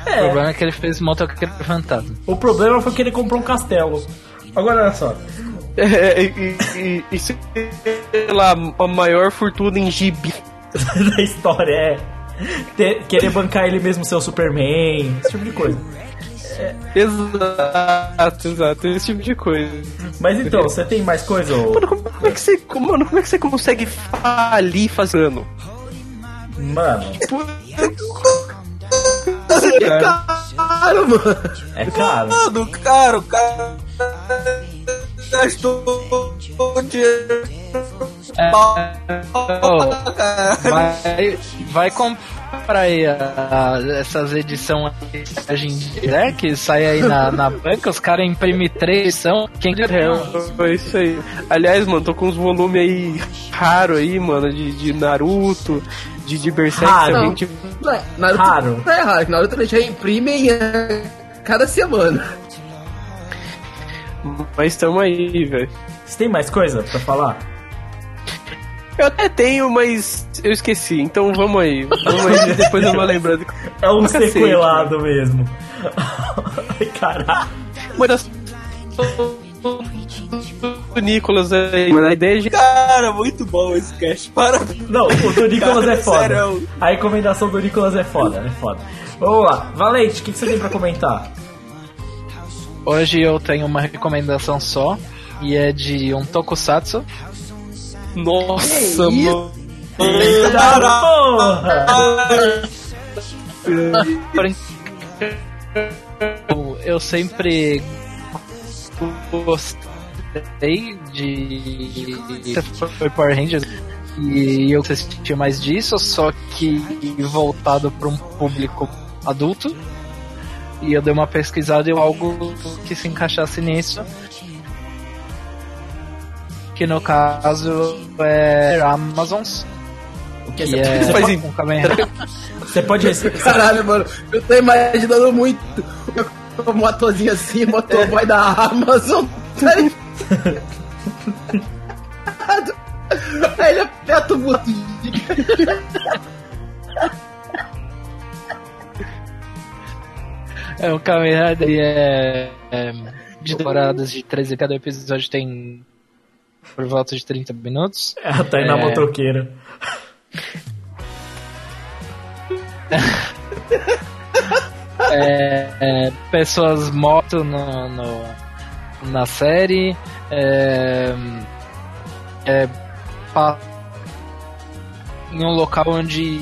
É, problema é que ele fez motoqueiro fantasma. o problema foi que ele comprou um castelo. Agora olha só. É, e, e, e sei lá, a maior fortuna em gibi. da história é ter- querer bancar ele mesmo ser o Superman, esse tipo de coisa. Exato, exato, esse tipo de coisa. Mas então, você tem mais coisa? Ou... Mano, como é que você, mano, como é que você consegue falir fazendo? Mano, Tipo, cara, caro, mano. É caro. Mano, caro, cara. Gastou dinheiro. É, oh, vai, vai comprar aí a- a- essas edições hoje em dia, né, que sai aí na, na banca, os caras imprimem três edição. Quem É, é isso aí. Aliás, mano, tô com uns volumes aí raro aí, mano, de, de Naruto, de, de Berserk. Raro. a gente- Não é, Naruto Raro. não é raro. Naruto eles reimprimem é, cada semana. Mas tamo aí, velho. Você tem mais coisa pra falar? Eu até tenho, mas eu esqueci. Então vamos aí. Vamos aí, depois eu vou lembrando. É um cacete, sequelado mesmo. Ai, caralho. Uma das. O Nicolas aí, mano. A ideia de. Cara, muito bom esse cast. Parabéns. Não, o do Nicolas Cara, é foda. sério. A recomendação do Nicolas é foda, é foda. Vamos lá. Valente, o que, que você tem pra comentar? Hoje eu tenho uma recomendação só, e é de um tokusatsu. Nossa, Que mano. Eu- eu sempre gostei de foi Power Rangers e eu assisti mais disso, só que voltado para um público adulto. E eu dei uma pesquisada e algo que se encaixasse nisso. Que no caso é Amazons. que Que é faz um Rider. Você pode receber. Caralho, mano. Eu tô imaginando muito uma motozinha assim, motoboy da Amazon. tá? Aí ele aperta o botão. É, o Kamen Rider é, é de temporadas de 13 cada episódio tem por volta de 30 minutos. É a Tainá É. motoqueira. É, é, pessoas mortas no, no- na série. É, é, pa- em um local onde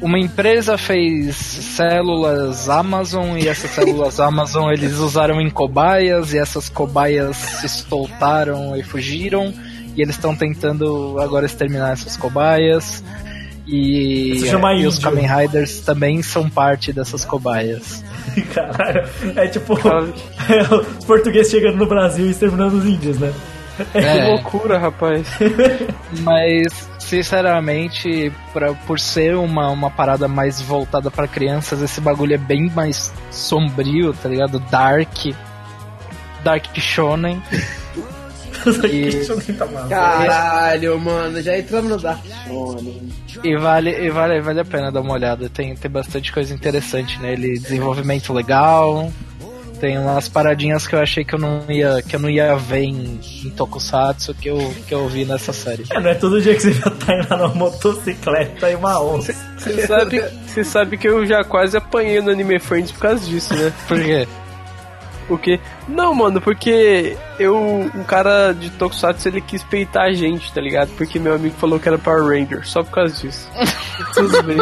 uma empresa fez células Amazon e essas células Amazon eles usaram em cobaias e essas cobaias se estoltaram e fugiram e eles estão tentando agora exterminar essas cobaias e, Isso chama e os. Kamen Riders também são parte dessas cobaias. Caralho. É tipo. os portugueses chegando no Brasil e exterminando os índios, né? Que É, loucura, rapaz. mas sinceramente, pra, por ser uma, uma parada mais voltada pra crianças, esse bagulho é bem mais sombrio, tá ligado? Dark. Dark Shonen. E- Tá maluco. Caralho, mano. Já entramos no Dark Shonen. E vale, e vale, vale a pena dar uma olhada. Tem, tem bastante coisa interessante nele. Desenvolvimento legal. Tem umas paradinhas que eu achei que eu não ia, que eu não ia ver em, em Tokusatsu que eu, que eu vi nessa série. É, não é todo dia que você já tá indo numa motocicleta e uma onça. Você sabe, você sabe que eu já quase apanhei no Anime Friends por causa disso, né? Por quê? Porque. Não, mano, porque eu. Um cara de Tokusatsu ele quis peitar a gente, tá ligado? Porque meu amigo falou que era Power Ranger, só por causa disso. Tudo bem.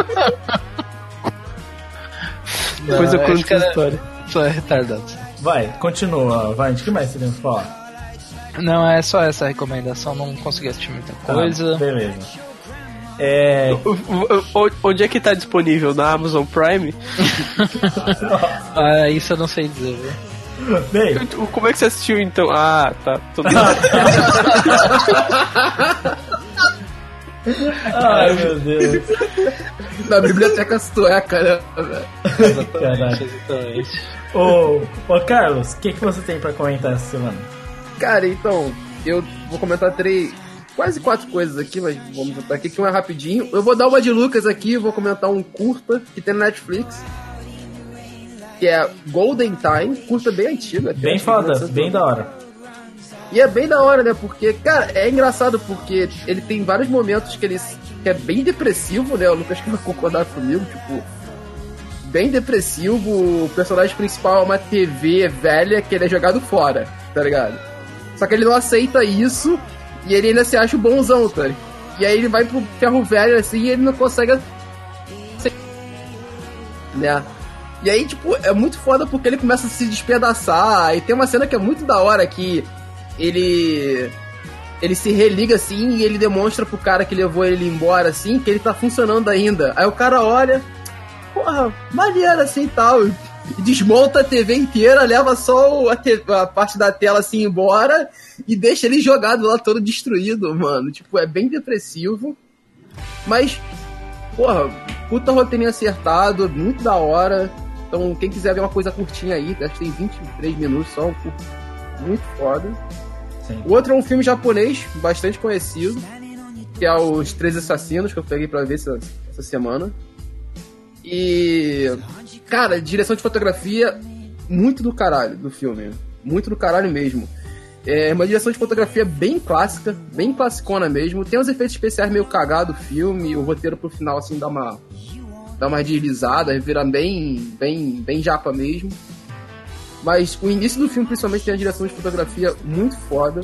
Depois eu conto essa história. Só é retardado. Vai, continua, vai. O que mais você tem pra falar? Não, é só essa recomendação, não consegui assistir muita coisa. Ah, beleza. É. O- o- o- Onde é que tá disponível? Na Amazon Prime? Ah, isso eu não sei dizer, viu? Bem, Como é que você assistiu então? Ah, tá. Bem. Ai meu Deus. Na biblioteca sueca, né? Caralho. Exatamente. Ô, ô Carlos, o que, que você tem pra comentar essa semana? Cara, então, eu vou comentar três, quase quatro coisas aqui, mas vamos botar aqui que um é rapidinho. Eu vou dar uma de Lucas aqui, vou comentar um curta que tem na Netflix. Que é Golden Time, curta bem antiga. Bem foda, 1990. bem da hora. E é bem da hora, né? Porque, cara, é engraçado porque ele tem vários momentos que ele que é bem depressivo, né? O Lucas que vai concordar comigo, tipo, bem depressivo. O personagem principal é uma TV velha que ele é jogado fora, tá ligado? Só que ele não aceita isso e ele ainda se acha bonzão, tá? ligado? E aí ele vai pro ferro velho assim e ele não consegue. Né? E aí, tipo, é muito foda porque ele começa a se despedaçar. E tem uma cena que é muito da hora que ele. Ele se religa assim e ele demonstra pro cara que levou ele embora assim que ele tá funcionando ainda. Aí o cara olha, porra, maneiro assim e tal. Desmonta a TV inteira, leva só a, a parte da tela assim embora e deixa ele jogado lá todo destruído, mano. Tipo, é bem depressivo. Mas, porra, puta roteirinho acertado, muito da hora. Então, quem quiser ver uma coisa curtinha aí, acho que tem 23 minutos só, um muito foda. O outro é um filme japonês, bastante conhecido, que é Os Três Assassinos, que eu peguei pra ver essa, essa semana. E. Cara, direção de fotografia, muito do caralho do filme. Muito do caralho mesmo. É uma direção de fotografia bem clássica, bem classicona mesmo. Tem uns efeitos especiais meio cagados do filme, o roteiro pro final assim dá uma. dá uma deslizada, vira bem. bem. bem japa mesmo. Mas o início do filme, principalmente, tem a direção de fotografia muito foda.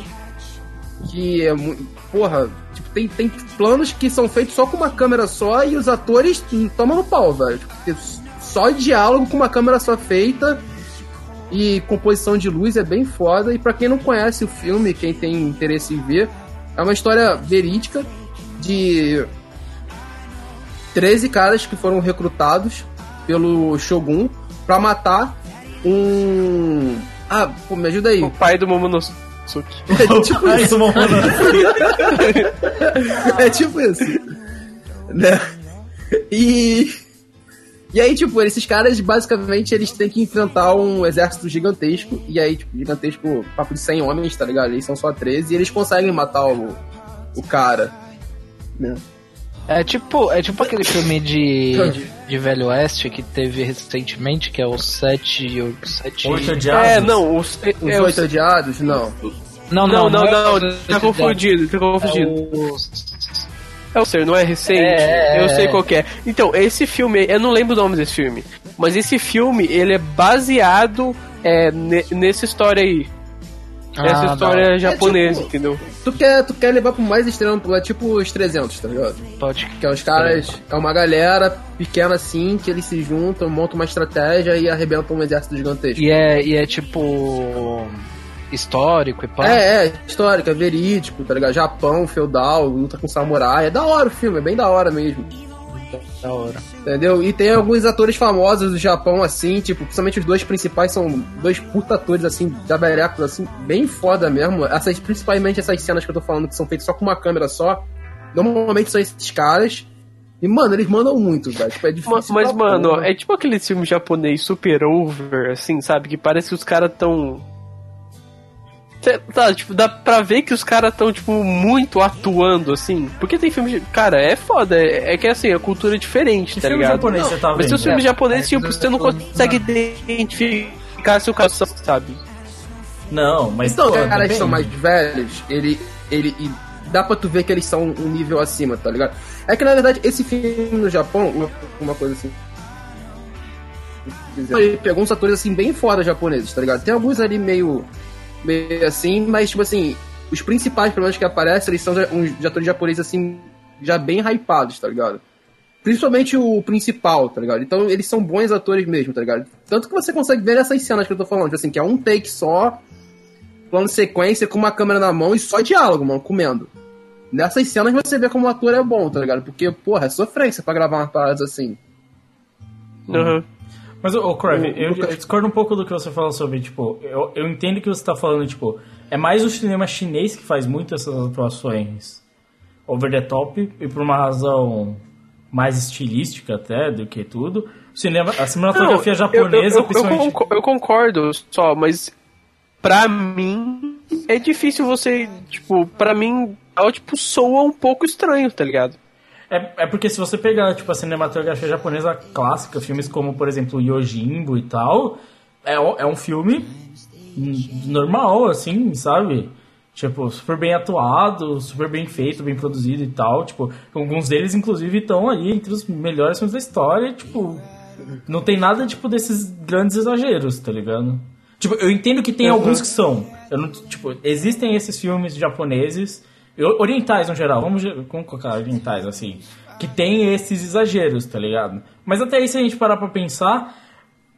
Que é muito. Porra, tipo, tem, tem planos que são feitos só com uma câmera só e os atores tomam no pau, velho. Tipo, só diálogo com uma câmera só feita. E composição de luz é bem foda. E pra quem não conhece o filme, quem tem interesse em ver, é uma história verídica de 13 caras que foram recrutados pelo Shogun pra matar um. Ah, pô, me ajuda aí. O pai do Momonosuke. É tipo isso. é tipo isso. Né? E. E aí, tipo, esses caras, basicamente, eles têm que enfrentar um exército gigantesco. E aí, tipo, gigantesco, papo de 100 homens, tá ligado? Eles são só 13 e eles conseguem matar o, o cara. Né? É tipo, é tipo aquele filme de, de, de Velho Oeste que teve recentemente, que é o Sete. O sete... Oito odiados. É, não, os, é, Os é, oito os, odiados? Não. Não, não, não, é não, o tá confundido, tá É confundido. o- É o ser, não é recente? É, é, eu sei é. qual que é. Então, esse filme, eu não lembro o nome desse filme, mas esse filme, ele é baseado é, ne- nessa história aí. Essa Ah, história não. japonesa, É tipo- entendeu? Tu quer, tu quer levar pro mais extremo, é tipo os 300, tá ligado? Pode Que é os caras, é uma galera pequena assim, que eles se juntam, montam uma estratégia e arrebentam um exército gigantesco. E é, e é tipo. histórico e pá. É, é, histórico, é verídico, tá ligado? Japão, feudal, luta com samurai. É da hora o filme, é bem da hora mesmo. Da hora. Entendeu? E tem alguns atores famosos do Japão, assim, tipo, principalmente os dois principais são dois puta atores, assim, da berecos, assim, bem foda mesmo. Essas, principalmente essas cenas que eu tô falando que são feitas só com uma câmera só, normalmente são esses caras. E, mano, eles mandam muito, velho. Tipo, é difícil. Mas, pra mano, porra. é tipo aquele filme japonês super over, assim, sabe? Que parece que os caras tão. Tá, tipo, dá pra ver que os caras tão, tipo, muito atuando, assim. Porque tem filme. de- Cara, é foda. É, é que assim, a cultura é diferente, tá filme ligado? japonês você tá Mas vendo? os filmes É, japoneses, é, tipo, você não consegue identificar seu caso, sabe? Não, mas. Então, pô, os caras que depende. são mais velhos, ele. ele e dá pra tu ver que eles são um nível acima, tá ligado? É que na verdade esse filme no Japão, uma, uma coisa assim. Ele pegou uns atores assim bem fora japoneses, tá ligado? Tem alguns ali meio. Meio assim, mas tipo assim, os principais menos que aparecem, eles são uns atores japoneses assim, já bem hypados, tá ligado? Principalmente o principal, tá ligado? Então eles são bons atores mesmo, tá ligado? Tanto que você consegue ver nessas cenas que eu tô falando, tipo assim, que é um take só, plano sequência com uma câmera na mão e só diálogo, mano, comendo. Nessas cenas você vê como o ator é bom, tá ligado? Porque, porra, é sofrência pra gravar umas paradas assim. Aham. Mas, ô, Crave, O- eu, eu discordo um pouco do que você falou sobre, tipo, eu, eu entendo que você tá falando, tipo, é mais o cinema chinês que faz muito essas atuações over the top e por uma razão mais estilística até do que tudo. O cinema, a cinematografia Não, japonesa, eu, principalmente... concordo, eu concordo só, mas pra mim é difícil você, tipo, pra mim, ela, tipo, soa um pouco estranho, tá ligado? É, é porque se você pegar, tipo, a cinematografia japonesa clássica, filmes como, por exemplo, Yojimbo e tal, é, é um filme normal, assim, sabe? Tipo, super bem atuado, super bem feito, bem produzido e tal. Tipo, alguns deles, inclusive, estão aí entre os melhores filmes da história. Tipo, não tem nada, tipo, desses grandes exageros, tá ligado? Tipo, eu entendo que tem alguns que são. Eu não, tipo, existem esses filmes japoneses, orientais no geral, vamos, colocar orientais assim, que tem esses exageros, tá ligado? Mas até aí, se a gente parar pra pensar,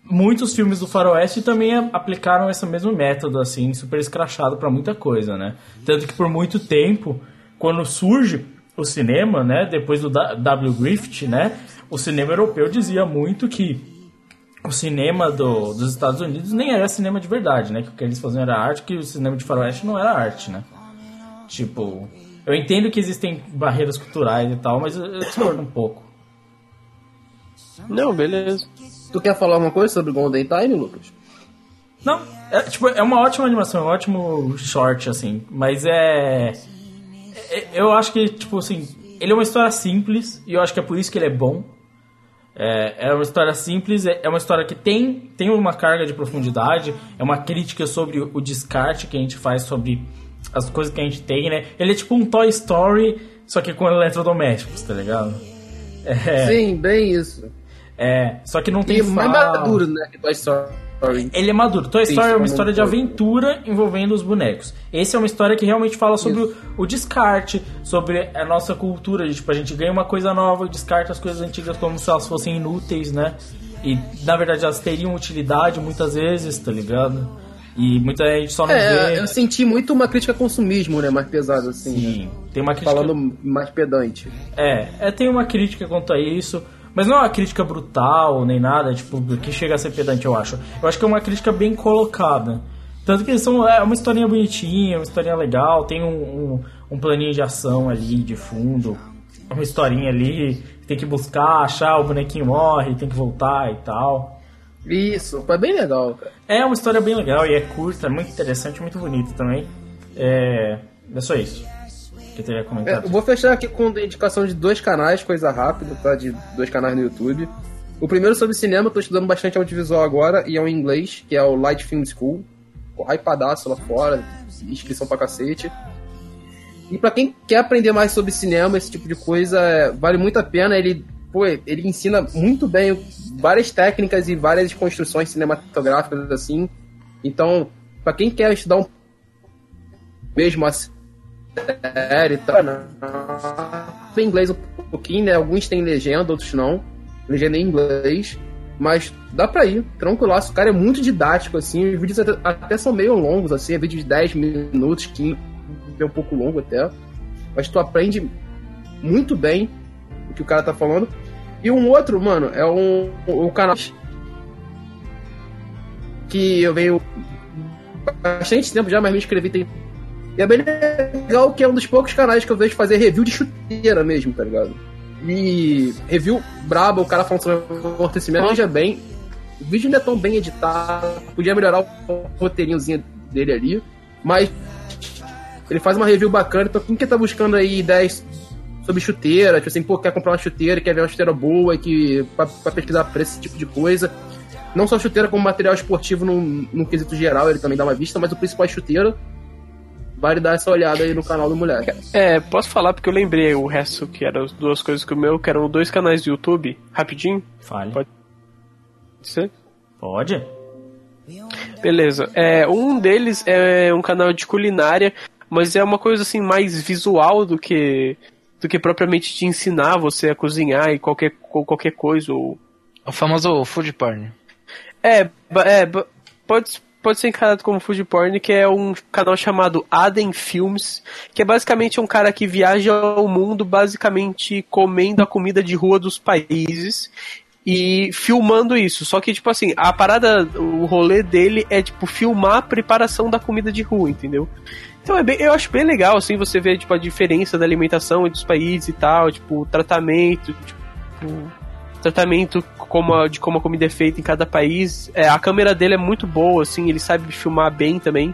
muitos filmes do faroeste também aplicaram esse mesmo método, assim, super escrachado pra muita coisa, né? Tanto que por muito tempo, quando surge o cinema, né, depois do W. Griffith, né, o cinema europeu dizia muito que o cinema do- dos Estados Unidos nem era cinema de verdade, né? Que o que eles faziam era arte, que o cinema de faroeste não era arte, né? Tipo, eu entendo que existem barreiras culturais e tal, mas eu discordo um pouco. Não, beleza. Tu quer falar alguma coisa sobre Golden Time, Lucas? Não, é, tipo, é uma ótima animação, é um ótimo short, assim, mas é, é- Eu acho que, tipo assim, ele é uma história simples, e eu acho que é por isso que ele é bom. É, é uma história simples, é é uma história que tem, tem uma carga de profundidade, é uma crítica sobre o descarte que a gente faz sobre as coisas que a gente tem, né? Ele é tipo um Toy Story, só que com eletrodomésticos, tá ligado? É, Sim, bem isso. é, só que não tem E mais fala- maduro, né, que Toy Story. ele é maduro. Toy Sim, Story é uma como história de aventura envolvendo os bonecos. Esse é uma história que realmente fala sobre o, o descarte, sobre a nossa cultura. Tipo, a gente ganha uma coisa nova e descarta as coisas antigas como se elas fossem inúteis, né? E na verdade elas teriam utilidade muitas vezes, tá ligado? E muita gente só não É, vê. eu senti muito uma crítica ao consumismo, né, mais pesada, assim. né? Sim, tem uma crítica. Falando mais pedante. É, é, tem uma crítica quanto a isso, mas não é uma crítica brutal nem nada, tipo, que chega a ser pedante, eu acho. Eu acho que é uma crítica bem colocada. Tanto que são, é uma historinha bonitinha, uma historinha legal, tem um, um, um planinho de ação ali de fundo, uma historinha ali, tem que buscar, achar, o bonequinho morre, tem que voltar e tal. Isso, foi bem legal, cara. É uma história bem legal e é curta, muito interessante, muito bonita também. É, é só isso que eu teria É, comentado. eu vou fechar aqui com a indicação de dois canais, coisa rápida, tá? De dois canais no YouTube. O primeiro sobre cinema, eu tô estudando bastante audiovisual agora, e é um inglês, que é o Light Film School. Hypadaço lá fora, inscrição pra cacete. E pra quem quer aprender mais sobre cinema, esse tipo de coisa, é, vale muito a pena. Ele, pô, ele ensina muito bem várias técnicas e várias construções cinematográficas, assim. Então, pra quem quer estudar um mesmo assim, série tal. Tem inglês um pouquinho, né? Alguns têm legenda, outros não. Legenda em inglês. Mas dá pra ir, tranquilaço. O cara é muito didático, assim. Os vídeos até, até são meio longos, assim. É vídeo de 10 minutos, 15, é um pouco longo até. Mas tu aprende muito bem o que o cara tá falando. E um outro, mano, é um, o canal que eu venho bastante tempo já, mas me inscrevi tem e é bem legal que é um dos poucos canais que eu vejo fazer review de chuteira mesmo, tá ligado? E review brabo, o cara falando sobre o acontecimento, veja bem. O vídeo não é tão bem editado, podia melhorar o roteirinhozinho dele ali, mas ele faz uma review bacana, então quem que tá buscando aí ideias sobre chuteira, tipo assim, pô, quer comprar uma chuteira, quer ver uma chuteira boa e que pra, pra pesquisar preço, esse tipo de coisa. Não só chuteira como material esportivo num, num quesito geral, ele também dá uma vista, mas o principal é chuteira vale dar essa olhada aí no canal do moleque. É, posso falar porque eu lembrei o resto que eram as duas coisas que o meu, que eram dois canais do YouTube, rapidinho. Fale. Pode ser? Pode? Beleza. É, um deles é um canal de culinária, mas é uma coisa assim mais visual do que do que propriamente te ensinar você a cozinhar e qualquer qualquer coisa ou O famoso food porn. É, é pode, pode ser encarado como food porn, que é um canal chamado Aden Films, que é basicamente um cara que viaja ao mundo basicamente comendo a comida de rua dos países e filmando isso. Só que, tipo assim, a parada, o rolê dele é, tipo, filmar a preparação da comida de rua, entendeu? Então é bem, eu acho bem legal, assim, você ver, tipo, a diferença da alimentação entre os países e tal, tipo, o tratamento, tipo, tratamento como a- de como a comida é feita em cada país. É, a câmera dele é muito boa, assim, ele sabe filmar bem também.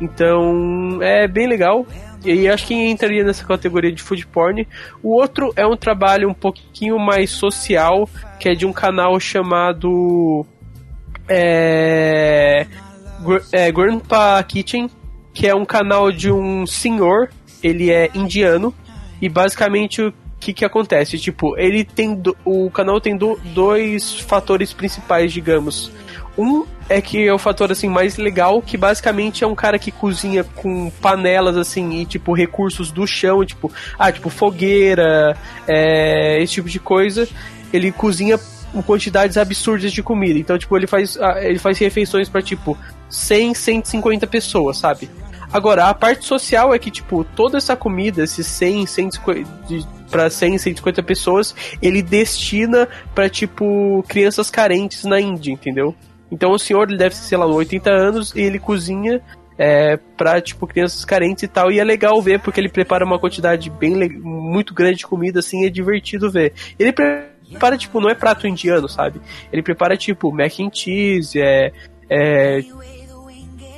Então, é bem legal. E acho que entraria nessa categoria de food porn. O outro é um trabalho um pouquinho mais social, que é de um canal chamado é, é, Grandpa Kitchen, que é um canal de um senhor, ele é indiano, e basicamente o que que acontece? Tipo, ele tem. do- o canal tem do- dois fatores principais, digamos. Um é que é o fator assim mais legal, que basicamente é um cara que cozinha com panelas assim e tipo recursos do chão, tipo, ah, tipo fogueira, é, esse tipo de coisa. Ele cozinha quantidades absurdas de comida. Então, tipo, ele faz, ah, ele faz refeições para tipo 100, 150 pessoas, sabe? Agora, a parte social é que, tipo, toda essa comida, esses 100, 150, para 100, 150 pessoas, ele destina para tipo, crianças carentes na Índia, entendeu? Então o senhor ele deve ser, sei lá, 80 anos e ele cozinha é, pra, tipo, crianças carentes e tal. E é legal ver, porque ele prepara uma quantidade bem muito grande de comida, assim, é divertido ver. Ele prepara, tipo, não é prato indiano, sabe? Ele prepara, tipo, mac and cheese, é, é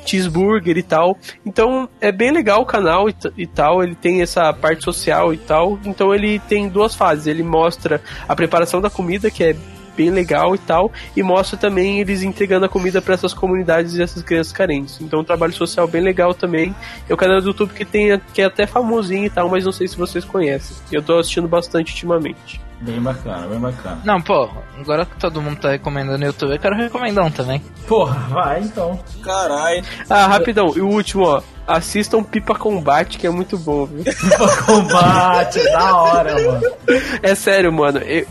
cheeseburger e tal. Então é bem legal o canal e, e, tal. Ele tem essa parte social e tal. Então ele tem duas fases. Ele mostra a preparação da comida, que é bem legal e tal, e mostra também eles entregando a comida para essas comunidades e essas crianças carentes. Então, um trabalho social bem legal também. É o canal do YouTube que tem que é até famosinho e tal, mas não sei se vocês conhecem. Eu tô assistindo bastante ultimamente. Bem bacana, bem bacana. Não, pô, agora que todo mundo tá recomendando o YouTube, eu quero recomendar um também. Porra, vai então. Caralho. Ah, rapidão, e o último, ó. Assistam Pipa Combate, que é muito bom, viu? Pipa Combate, da hora, mano. É sério, mano. Eu,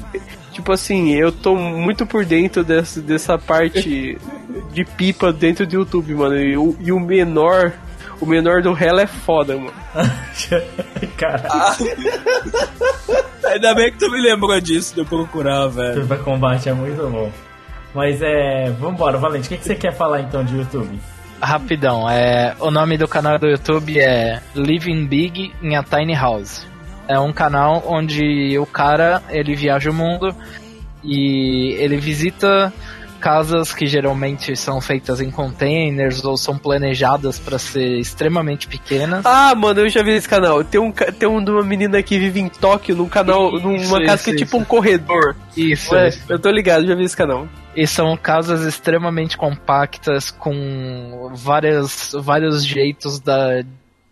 tipo assim, eu tô muito por dentro dessa, dessa parte de pipa dentro do YouTube, mano. E o, e o menor. O menor do Hell é foda, mano. Cara. Ah. Ainda bem que tu me lembrou disso de eu procurar, velho. Pipa Combate é muito bom. Mas é. Vambora, Valente, o que, que você quer falar então de YouTube? Rapidão, é, o nome do canal do YouTube é Living Big in a Tiny House. É um canal onde o cara ele viaja o mundo e ele visita casas que geralmente são feitas em containers ou são planejadas para ser extremamente pequenas. Ah, mano, eu já vi esse canal. Tem um tem um uma menina que vive em Tóquio num canal, isso, numa casa isso, que é tipo um corredor. Isso, é, Eu tô ligado, já vi esse canal. E são casas extremamente compactas com várias, vários jeitos da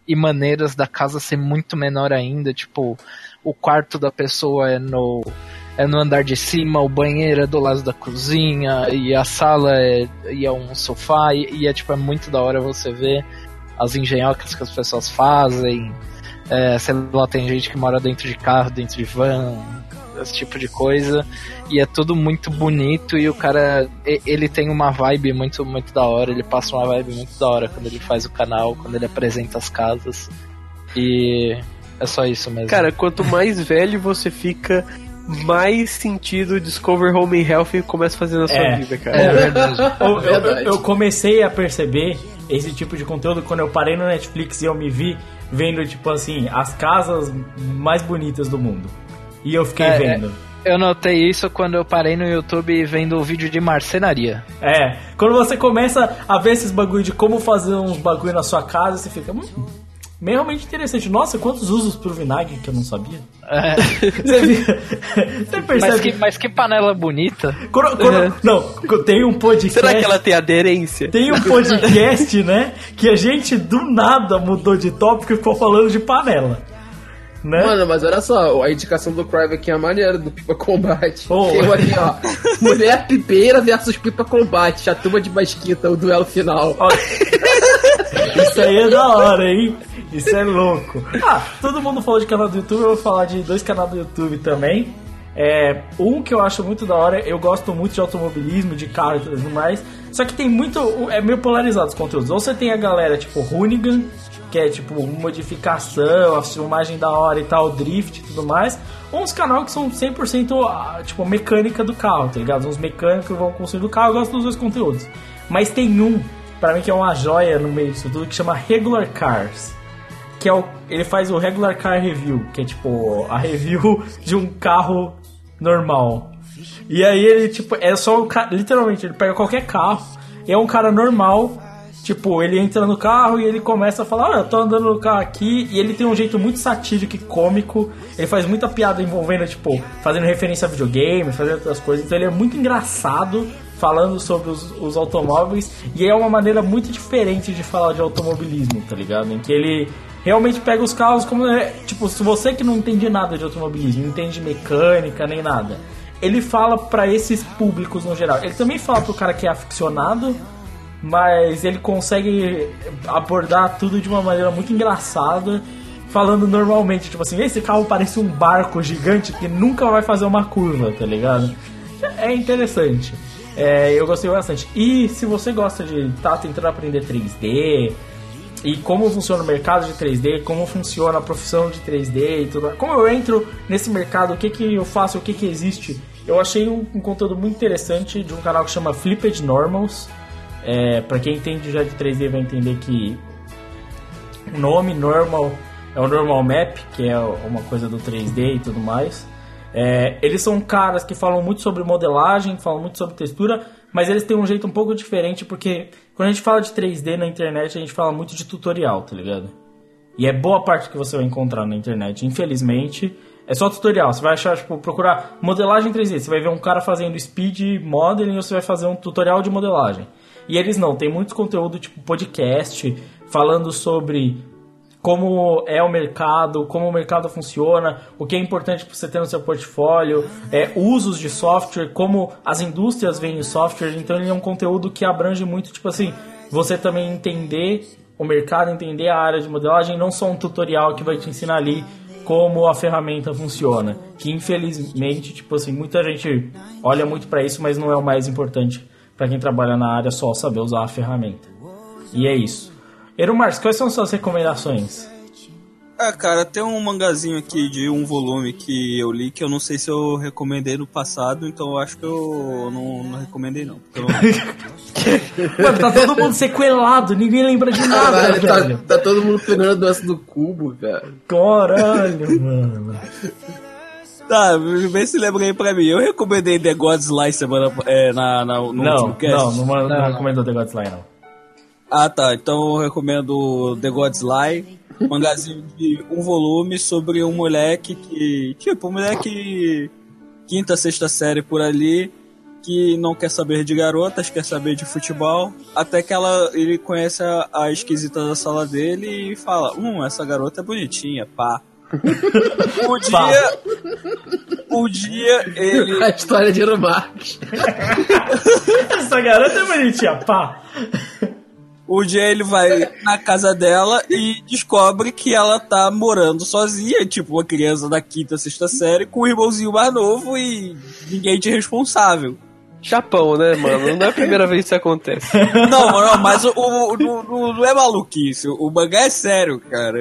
e maneiras da casa ser muito menor ainda, tipo, o quarto da pessoa é no é no andar de cima, o banheiro é do lado da cozinha e a sala é, e é um sofá e, e é tipo é muito da hora você ver as engenhocas que as pessoas fazem. É, sei lá, tem gente que mora dentro de carro, dentro de van, esse tipo de coisa. E é tudo muito bonito e o cara, ele tem uma vibe muito, muito da hora, ele passa uma vibe muito da hora quando ele faz o canal, quando ele apresenta as casas. E é só isso mesmo. Cara, quanto mais velho você fica, mais sentido Discover Home and Health começa a fazer na sua é, vida, cara. É verdade. eu, eu, eu comecei a perceber esse tipo de conteúdo quando eu parei no Netflix e eu me vi vendo, tipo assim, as casas mais bonitas do mundo. E eu fiquei é, vendo. É, eu notei isso quando eu parei no YouTube vendo o vídeo de marcenaria. É, quando você começa a ver esses bagulho de como fazer uns bagulho na sua casa, você fica. Hum, realmente interessante. Nossa, quantos usos pro vinagre que eu não sabia. É. Você, você percebe? Mas que, mas que panela bonita. Quando, quando, é. Não, tem um podcast. Será que ela tem aderência? Tem um podcast, né? Que a gente do nada mudou de tópico e ficou falando de panela. Né? Mano, mas olha só, a indicação do Crive aqui é a maneira do Pipa Combate. Oh. Eu aqui, ó. Mulher pipeira versus Pipa Combate, a turma de basquita, o duelo final. Isso aí é da hora, hein? Isso é louco. Ah, todo mundo falou de canal do YouTube, eu vou falar de dois canais do YouTube também. É, um que eu acho muito da hora, eu gosto muito de automobilismo, de carro e tudo mais. Só que tem muito. É meio polarizado os conteúdos. Ou você tem a galera tipo Hoonigan, que é tipo modificação, a filmagem da hora e tal, drift e tudo mais. Ou uns canais que são 100% ah, tipo mecânica do carro, tá ligado? Uns mecânicos que vão construir o carro, eu gosto dos dois conteúdos. Mas tem um, para mim, que é uma joia no meio disso tudo, que chama Regular Cars. Que é o, ele faz o Regular Car Review, que é tipo a review de um carro normal. E aí ele, tipo, é só um literalmente, ele pega qualquer carro, é um cara normal Tipo, ele entra no carro e ele começa a falar: Olha, eu tô andando no carro aqui. E ele tem um jeito muito satírico e cômico. Ele faz muita piada envolvendo, tipo, fazendo referência a videogame, fazendo outras coisas. Então ele é muito engraçado falando sobre os, os automóveis. E é uma maneira muito diferente de falar de automobilismo, tá ligado? Em que ele realmente pega os carros como. É, tipo, se você que não entende nada de automobilismo, não entende mecânica nem nada. Ele fala para esses públicos no geral. Ele também fala pro cara que é aficionado mas ele consegue abordar tudo de uma maneira muito engraçada, falando normalmente, tipo assim, esse carro parece um barco gigante que nunca vai fazer uma curva, tá ligado? é interessante. É, eu gostei bastante. E se você gosta de estar tá tentando aprender 3D e como funciona o mercado de 3D, como funciona a profissão de 3D e tudo, como eu entro nesse mercado, o que, que eu faço, o que, que existe, eu achei um, um conteúdo muito interessante de um canal que chama Flipped Normals. É, para quem entende já de 3D vai entender que o nome normal é o normal map, que é uma coisa do 3D e tudo mais. É, eles são caras que falam muito sobre modelagem, falam muito sobre textura, mas eles têm um jeito um pouco diferente porque quando a gente fala de 3D na internet, a gente fala muito de tutorial, tá ligado? E é boa parte que você vai encontrar na internet, infelizmente. É só tutorial. Você vai achar, tipo, procurar modelagem 3D. Você vai ver um cara fazendo speed modeling ou você vai fazer um tutorial de modelagem. E eles não, tem muito conteúdo tipo podcast, falando sobre como é o mercado, como o mercado funciona, o que é importante para você ter no seu portfólio, é, usos de software, como as indústrias veem o software. Então ele é um conteúdo que abrange muito, tipo assim, você também entender o mercado, entender a área de modelagem, não só um tutorial que vai te ensinar ali como a ferramenta funciona. Que infelizmente, tipo assim, muita gente olha muito para isso, mas não é o mais importante para quem trabalha na área só saber usar a ferramenta. E é isso. Erumars, quais são suas recomendações? Ah, cara, tem um mangazinho aqui de um volume que eu li que eu não sei se eu recomendei no passado, então eu acho que eu não, não recomendei não. Então... Mano, tá todo mundo sequelado, ninguém lembra de nada, Caralho, tá, velho. tá todo mundo pegando a doença do cubo, cara. Caralho, mano. Tá, vê se lembra aí pra mim. Eu recomendei The God's Lie semana, é, na, na, no Não, último cast. não, não, não, Não, recomendou The God's Lie, não. Ah, tá. Então eu recomendo The God's Lie, um mangazinho de um volume sobre um moleque que. Tipo, um moleque quinta, sexta série por ali, que não quer saber de garotas, quer saber de futebol, até que ela, ele conhece a, a esquisita da sala dele e fala: Hum, essa garota é bonitinha, pá. Pá. dia. Um dia ele. A história de Aeromarques. Essa garota é bonitinha, pá. Um dia ele vai na casa dela e descobre que ela tá morando sozinha, tipo uma criança da quinta, sexta série, com um irmãozinho mais novo e ninguém de responsável. Japão, né, mano? Não é a primeira vez que isso acontece. Não, não, mas o, o- não- não é maluquice. O mangá é sério, cara.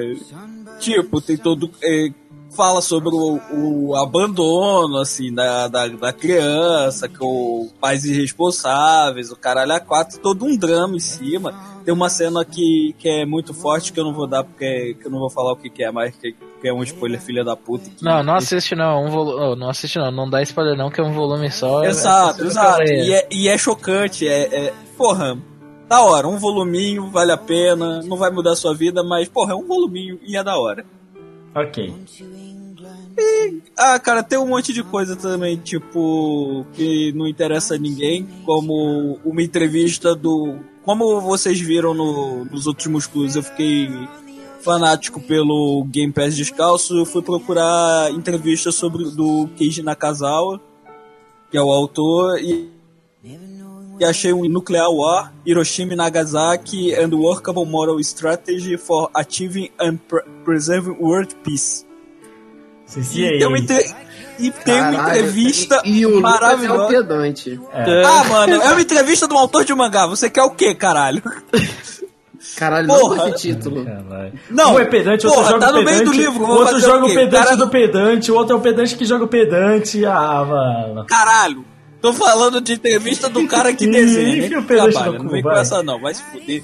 Tipo, tem todo. é, fala sobre o, o abandono, assim, da, da, da criança, com pais irresponsáveis, o caralho a quatro, todo um drama em cima. Tem uma cena que, que é muito forte que eu não vou dar porque que eu não vou falar o que, que é, mas que, que é um spoiler filha da puta. que- Não, não assiste não, um volu... oh, não assiste não, não dá spoiler não, que é um volume só. Exato, é- exato. é- E é, e é chocante, é, é- Porra, da hora, um voluminho, vale a pena, não vai mudar a sua vida, mas, porra, é um voluminho e é da hora. Ok. Ah, cara, tem um monte de coisa também, tipo, que não interessa a ninguém, como uma entrevista do. Como vocês viram no, nos últimos clubes, eu fiquei fanático pelo Game Pass Descalço, eu fui procurar entrevistas sobre do Keiji Nakazawa, que é o autor, e, e achei um Nuclear War, Hiroshima e Nagasaki and Workable Moral Strategy for Achieving and Pre- Preserving World Peace. Cici E tem uma, entre- e tem uma Caralho, entrevista e, e é maravilhosa. pedante. Ah, mano, é uma entrevista de um autor de mangá. Você quer o quê, caralho? Caralho, Porra. esse título. Caralho. Não, um é pedante, outro porra, joga tá no meio pedante. do livro, outro joga o o pedante Cara- do pedante, o outro é o pedante que joga o pedante. Ah, mano. Caralho. Tô falando de entrevista do cara que desenha. enfia Nem o trabalha, não vem com essa não, vai se fuder.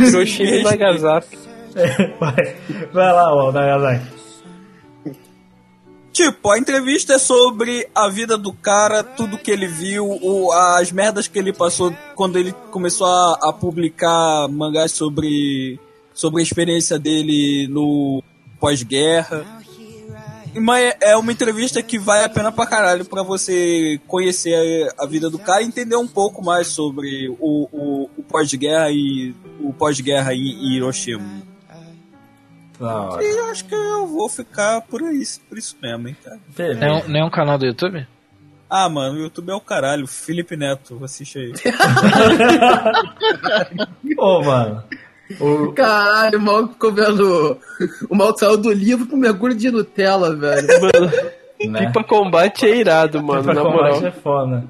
Hiroshima e Nagasaki. vai, vai lá, ó, Nagasaki. Tipo, a entrevista é sobre a vida do cara, tudo que ele viu, o- as merdas que ele passou quando ele começou a, a publicar mangás sobre, sobre a experiência dele no pós-guerra. Mas é uma entrevista que vale a pena pra caralho pra você conhecer a vida do cara e entender um pouco mais sobre o, o, o pós-guerra e o pós-guerra em, em Hiroshima. E eu acho que eu vou ficar por isso, por isso mesmo, hein, cara. Nenhum canal do YouTube? Ah, mano, o YouTube é o caralho. Felipe Neto, assiste aí. Ô, mano. O... Caralho, o maluco ficou vendo. O maluco saiu do livro com mergulho de Nutella, velho. né? Pipa Combate é irado, mano, Pipa na Combate moral. é foda.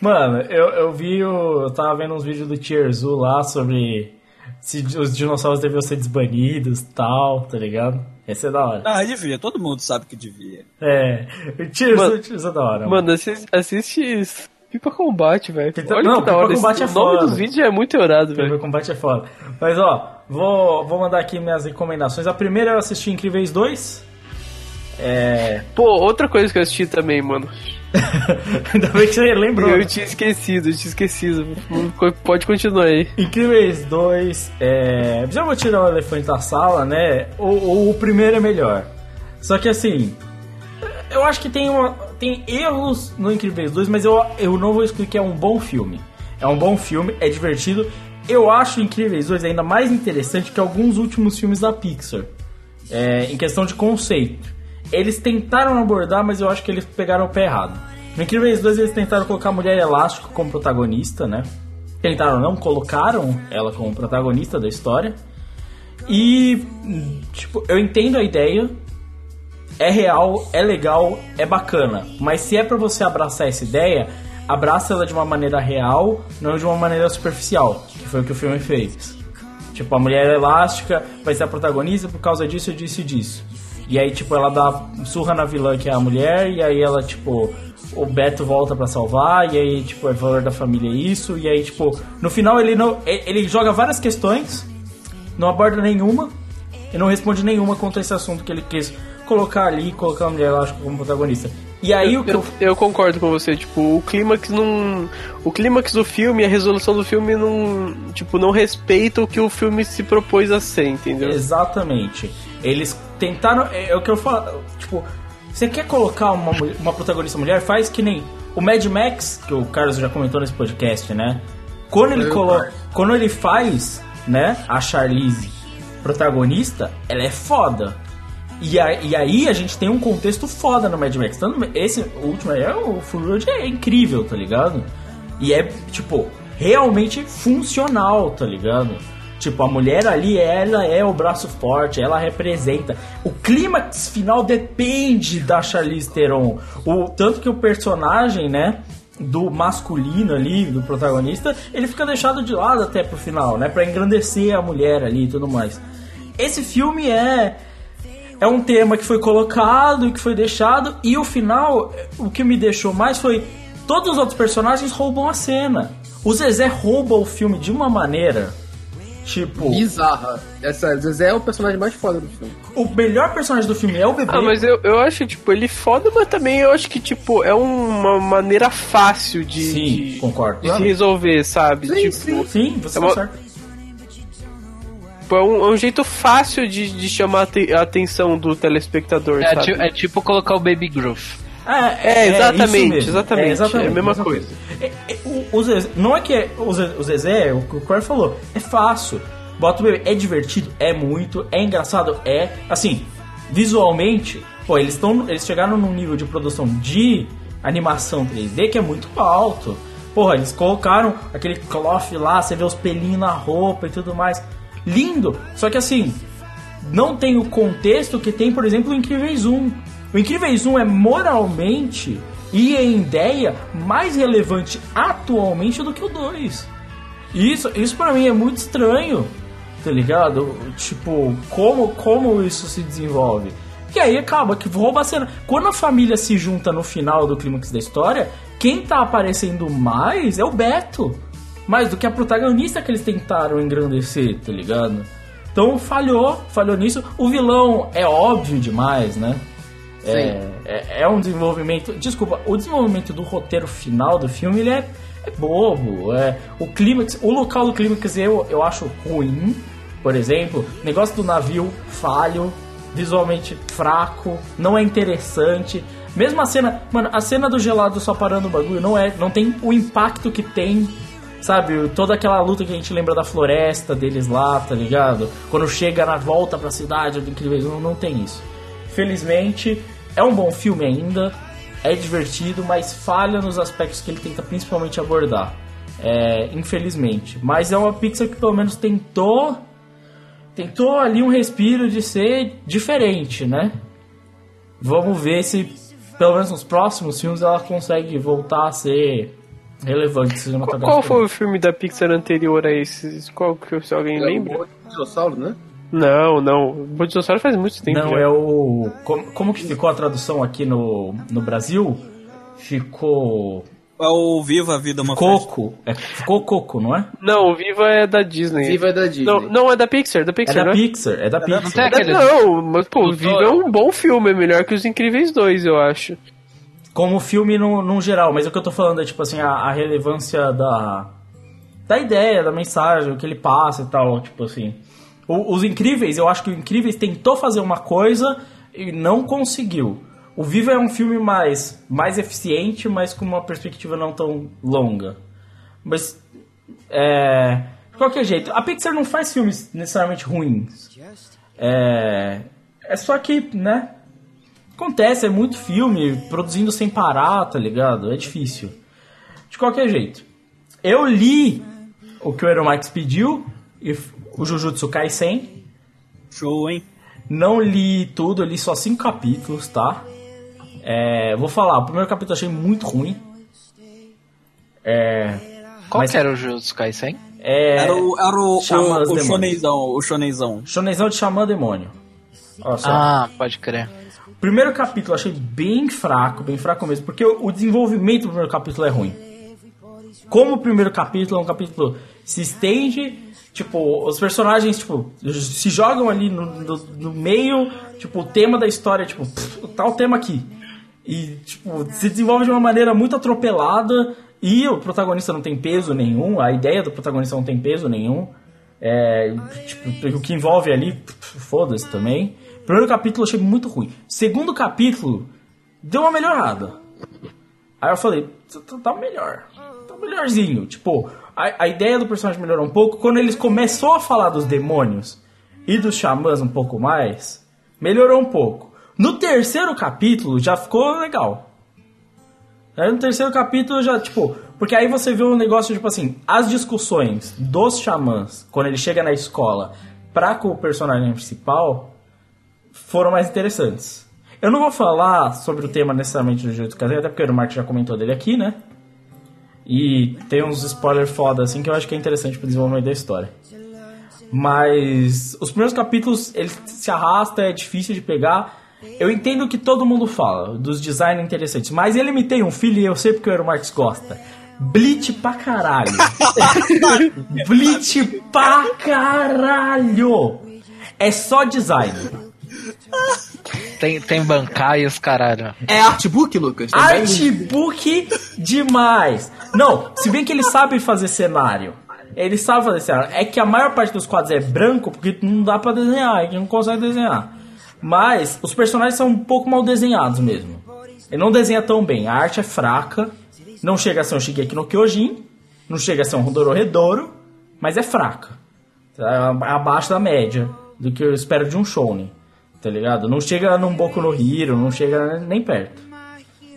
Mano, eu, eu vi o. Eu tava vendo uns vídeos do Tierzu lá sobre se os dinossauros deviam ser desbanidos e tal, tá ligado? Esse é da hora. Ah, devia, todo mundo sabe que devia. É. O Tierzu, Mano, o Tierzu é da hora. Mano, assiste, assiste isso. Pipa Combate, velho. Pipa- Olha não, que da Pipa hora. Combate esse- é o nome foda. do vídeo é muito Pipa velho. Combate é foda. Mas ó, vou, vou mandar aqui minhas recomendações. A primeira eu assisti Incríveis 2. É. Pô, outra coisa que eu assisti também, mano. Ainda bem que você lembrou. Eu tinha esquecido, eu tinha esquecido. Pode continuar aí. Incríveis 2, é... já vou tirar o elefante da sala, né? O, o, o primeiro é melhor. Só que assim, eu acho que tem, uma, tem erros no Incríveis 2, mas eu, eu não vou excluir que é um bom filme. É um bom filme, é divertido. Eu acho Incríveis 2 ainda mais interessante que alguns últimos filmes da Pixar. É, em questão de conceito. Eles tentaram abordar, mas eu acho que eles pegaram o pé errado. No Incríveis 2 eles tentaram colocar a Mulher Elástico como protagonista, né? Tentaram, não colocaram ela como protagonista da história. E, tipo, eu entendo a ideia. É real, é legal, é bacana. Mas se é pra você abraçar essa ideia, abraça ela de uma maneira real, não de uma maneira superficial. Que foi o que o filme fez. Tipo, a mulher elástica vai ser a protagonista por causa disso, disso e disso. E aí, tipo, ela dá surra na vilã que é a mulher, e aí ela, tipo, o Beto volta pra salvar, e aí, tipo, é valor da família isso, e aí, tipo, no final ele não. Ele joga várias questões, não aborda nenhuma, e não responde nenhuma contra esse assunto que ele quis colocar ali, colocar a mulher elástica como protagonista. E aí o que eu. Eu, eu concordo com você, tipo, o clímax não. O clímax do filme, a resolução do filme não. Tipo, não respeita o que o filme se propôs a ser, entendeu? Exatamente. Eles tentaram. É, é o que eu falo. Tipo, você quer colocar uma, uma protagonista mulher? Faz que nem o Mad Max, que o Carlos já comentou nesse podcast, né? Quando ele, Eu, colo... cara. Quando ele faz, né, a Charlize protagonista, ela é foda. E, a- e aí a gente tem um contexto foda no Mad Max. Tanto esse último aí, é, o Full Road é incrível, tá ligado? E é, tipo, realmente funcional, tá ligado? Tipo, a mulher ali, ela é o braço forte, ela representa. O clímax final depende da Charlize Theron. O, tanto que o personagem, né, do masculino ali, do protagonista, ele fica deixado de lado até pro final, né? Pra engrandecer a mulher ali e tudo mais. Esse filme é é um tema que foi colocado e que foi deixado e o final, o que me deixou mais foi todos os outros personagens roubam a cena. O Zezé rouba o filme de uma maneira tipo, Bizarra. Essa Zezé é o personagem mais foda do filme. o melhor personagem do filme é o bebê. Ah, mas eu, eu acho, tipo, ele foda, mas também eu acho que, tipo, é uma maneira fácil de, Sim, de, concordo. de se resolver, sabe? Sim, tipo, sim. Sim, você É tá uma- certo. É um, é um jeito fácil de, de chamar a te- a atenção do telespectador, É, sabe? ti- é tipo colocar o Baby Groove. É, É, exatamente, isso mesmo. exatamente, é a mesma coisa. É, é, o, o Zezé, não é que é, o, Zezé, o Zezé, o que o Corey falou, é fácil. Bota o bebê, é divertido, é muito, é engraçado, é. Assim, visualmente, pô, eles, tão, eles chegaram num nível de produção de animação 3D que é muito alto. Porra, eles colocaram aquele cloth lá, você vê os pelinhos na roupa e tudo mais. Lindo! Só que assim, não tem o contexto que tem, por exemplo, o Incríveis 1. O Incríveis 1 é moralmente e em ideia mais relevante atualmente do que o 2. E Isso, isso para mim é muito estranho, tá ligado? Tipo, como, como isso se desenvolve. E aí acaba que rouba a cena. Quando a família se junta no final do clímax da história, quem tá aparecendo mais é o Beto. Mais do que a protagonista que eles tentaram engrandecer, tá ligado? Então falhou, falhou nisso. O vilão é óbvio demais, né? É, é, é um desenvolvimento. Desculpa, o desenvolvimento do roteiro final do filme ele é, é bobo. É, o clímax, o local do clímax eu, eu acho ruim. Por exemplo, negócio do navio falho, visualmente fraco, não é interessante. Mesmo a cena, mano, a cena do gelado só parando o bagulho não é, não tem o impacto que tem Sabe, toda aquela luta que a gente lembra da floresta deles lá, tá ligado? Quando chega na volta pra cidade Incríveis, não, não tem isso. Felizmente, é um bom filme ainda, é divertido, mas falha nos aspectos que ele tenta principalmente abordar. É, infelizmente. Mas é uma Pixar que pelo menos tentou. Tentou ali um respiro de ser diferente, né? Vamos ver se pelo menos nos próximos filmes, ela consegue voltar a ser relevante cinematograficamente. Qual foi o filme da Pixar anterior a esses? Qual que se alguém lembra? O dinossauro, né? Não, não. O Dinossauro faz muito tempo. Não, já. é o. Como, como que ficou a tradução aqui no, no Brasil? Ficou. É o Viva a Vida é uma. Coco. É, ficou Coco, não é? Não, o Viva é da Disney. Viva é da Disney. Não, não é da Pixar, da É Pixar, da né? Pixar, é da Não tem Pixar. aquele. Não, mas pô, o Viva é um bom filme, é melhor que Os Incríveis 2, eu acho. Como filme no, no geral, mas o que eu tô falando é tipo assim, a, a relevância da. Da ideia, da mensagem, o que ele passa e tal, tipo assim. O- os Incríveis, eu acho que o Incríveis tentou fazer uma coisa e não conseguiu. O Viva é um filme mais, mais eficiente, mas com uma perspectiva não tão longa. Mas, é... De qualquer jeito, a Pixar não faz filmes necessariamente ruins. É... É só que, né... Acontece, é muito filme, produzindo sem parar, tá ligado? É difícil. De qualquer jeito, eu li o que o Eromax pediu, e o Jujutsu Kaisen. Show, hein? Não li tudo, eu li só cinco capítulos, tá? É, vou falar, o primeiro capítulo eu achei muito ruim. É, Qual Mas- que era o Jujutsu Kaisen? é Era o, era o, o, o shonenzão, o shonenzão. Shonenzão de Xamã Demônio. Olha só. Ah, pode crer. Primeiro capítulo achei bem fraco, bem fraco mesmo, porque o desenvolvimento do primeiro capítulo é ruim. Como o primeiro capítulo é um capítulo se estende, tipo, os personagens, tipo, se jogam ali no, no- no meio, tipo, o tema da história, tipo, pff, tá o tema aqui. E, tipo, se desenvolve de uma maneira muito atropelada e o protagonista não tem peso nenhum, a ideia do protagonista não tem peso nenhum. É, tipo, o que envolve ali, foda-se também. Primeiro capítulo eu achei muito ruim. Segundo capítulo, deu uma melhorada. Aí eu falei, tá, tá- tá melhor. Tá melhorzinho. Tipo, a, a ideia do personagem melhorou um pouco. Quando eles começou a falar dos demônios e dos xamãs um pouco mais, melhorou um pouco. No terceiro capítulo já ficou legal. Aí no terceiro capítulo já, tipo, porque aí você vê um negócio, tipo assim, as discussões dos xamãs, quando ele chega na escola, pra com o personagem principal, foram mais interessantes. Eu não vou falar sobre o tema necessariamente do Jujutsu Kaisen, até porque o Mark já comentou dele aqui, né? E tem uns spoilers foda assim que eu acho que é interessante pro desenvolvimento da história. Mas os primeiros capítulos, ele se arrasta, é difícil de pegar. Eu entendo o que todo mundo fala, dos designs interessantes, mas ele me tem um filho e eu sei porque o Eero Marx gosta. Bleach pra caralho. Bleach pra caralho. É só design. Tem, tem bancaios, caralho. É artbook, Lucas? Também? Artbook demais. Não, se bem que ele sabe fazer cenário. Ele sabe fazer cenário. É que a maior parte dos quadros é branco porque não dá pra desenhar, é que não consegue desenhar. Mas os personagens são um pouco mal desenhados mesmo. Ele não desenha tão bem. A arte é fraca. Não chega a ser um Shigeki no Kyojin. Não chega a ser um Dororedoro. Mas é fraca. É abaixo da média do que eu espero de um shounen. Tá ligado? Não chega num Boku no Hero, não chega nem perto.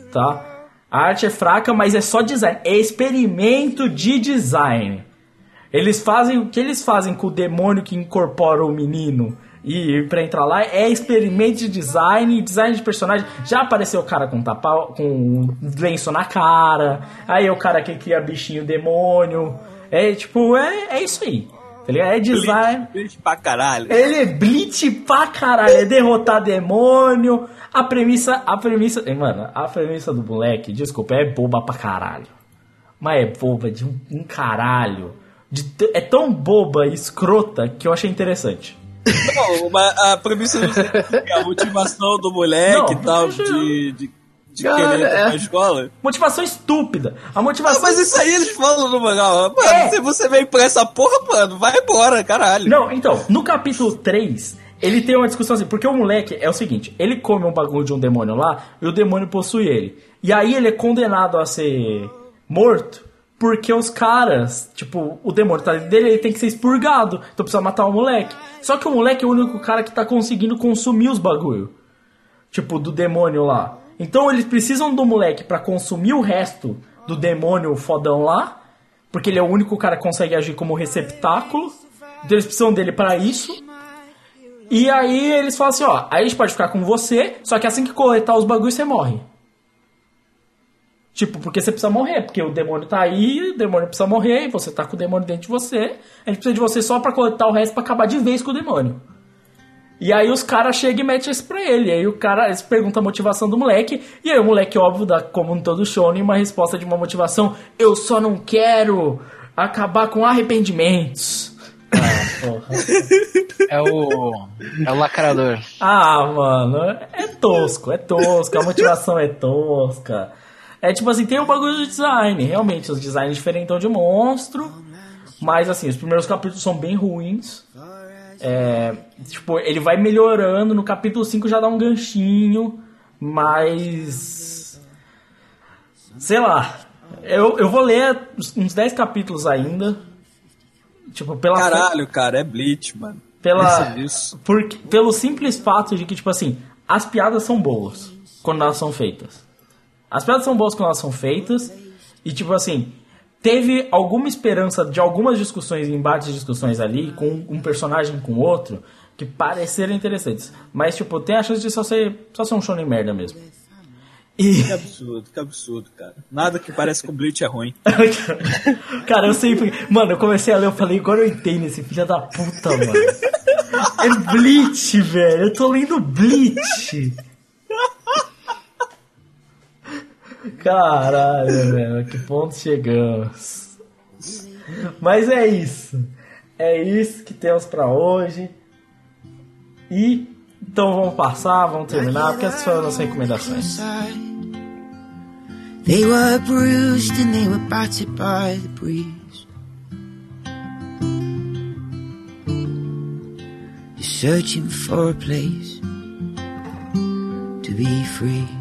Tá? A arte é fraca, mas é só design. É experimento de design. Eles fazem o que eles fazem com o demônio que incorpora o menino e pra entrar lá é experimento de design, design de personagem. Já apareceu o cara com tapa, com lenço na cara. Aí é o cara que cria bichinho demônio. É tipo, é, é isso aí. Tá ligado? É design. Bleach pra caralho. Ele é blitz pra caralho, é derrotar demônio. A premissa, a premissa, mano, a premissa do moleque, desculpa, é boba pra caralho. Mas é boba de um, um caralho. De é tão boba e escrota que eu achei interessante. Não, a premissa a motivação do moleque e tal, de, de, de Cara, querer é. escola. Motivação estúpida. A Ah, motivação. mas isso aí eles falam no mangá. Mano, É. se você veio pra essa porra, mano, vai embora, caralho. Não, então, no capítulo 3, ele tem uma discussão assim, porque o moleque é o seguinte, ele come um bagulho de um demônio lá e o demônio possui ele. E aí ele é condenado a ser morto porque os caras, tipo, o demônio tá dentro dele, ele tem que ser expurgado. Então precisa matar o moleque. Só que o moleque é o único cara que tá conseguindo consumir os bagulho. Tipo, do demônio lá. Então eles precisam do moleque pra consumir o resto do demônio fodão lá. Porque ele é o único cara que consegue agir como receptáculo. Então eles precisam dele pra isso. E aí eles falam assim, ó, aí a gente pode ficar com você, só que assim que coletar os bagulhos você morre. Tipo, porque você precisa morrer, porque o demônio tá aí, o demônio precisa morrer, e você tá com o demônio dentro de você. A gente precisa de você só pra coletar o resto pra acabar de vez com o demônio. E aí os caras chegam e metem isso pra ele. E aí o cara pergunta a motivação do moleque. E aí o moleque, óbvio, dá como em todo shonen, uma resposta de uma motivação. Eu só não quero acabar com arrependimentos. Ah, porra. É o. É o lacrador. Ah, mano, é tosco, é tosco, a motivação é tosca. É tipo assim, tem um bagulho de design, realmente, os designs diferentão de monstro, mas assim, os primeiros capítulos são bem ruins. É, tipo, ele vai melhorando, no capítulo 5 já dá um ganchinho, mas. Sei lá. Eu, eu vou ler uns 10 capítulos ainda. Tipo, pela. Caralho, cara, é Bleach, mano. Pela, porque, pelo simples fato de que, tipo assim, as piadas são boas quando elas são feitas. As piadas são boas quando elas são feitas. E, tipo assim, teve alguma esperança de algumas discussões, embates de discussões ali, com um personagem com outro, que pareceram interessantes. Mas, tipo, tem a chance de só ser, só ser um shonen merda mesmo. E. Que absurdo, que absurdo, cara. Nada que parece com Bleach é ruim. Cara, eu sempre. Mano, eu comecei a ler, eu falei, agora eu entendo esse filho da puta, mano. É Bleach, velho. Eu tô lendo Bleach. Caralho, velho. Que ponto chegamos. Mas é isso. É isso que temos pra hoje. E. Então vamos passar, vamos terminar, porque essas foram as recomendações. They were bruised and they were battered by the breeze. You're searching for a place to be free.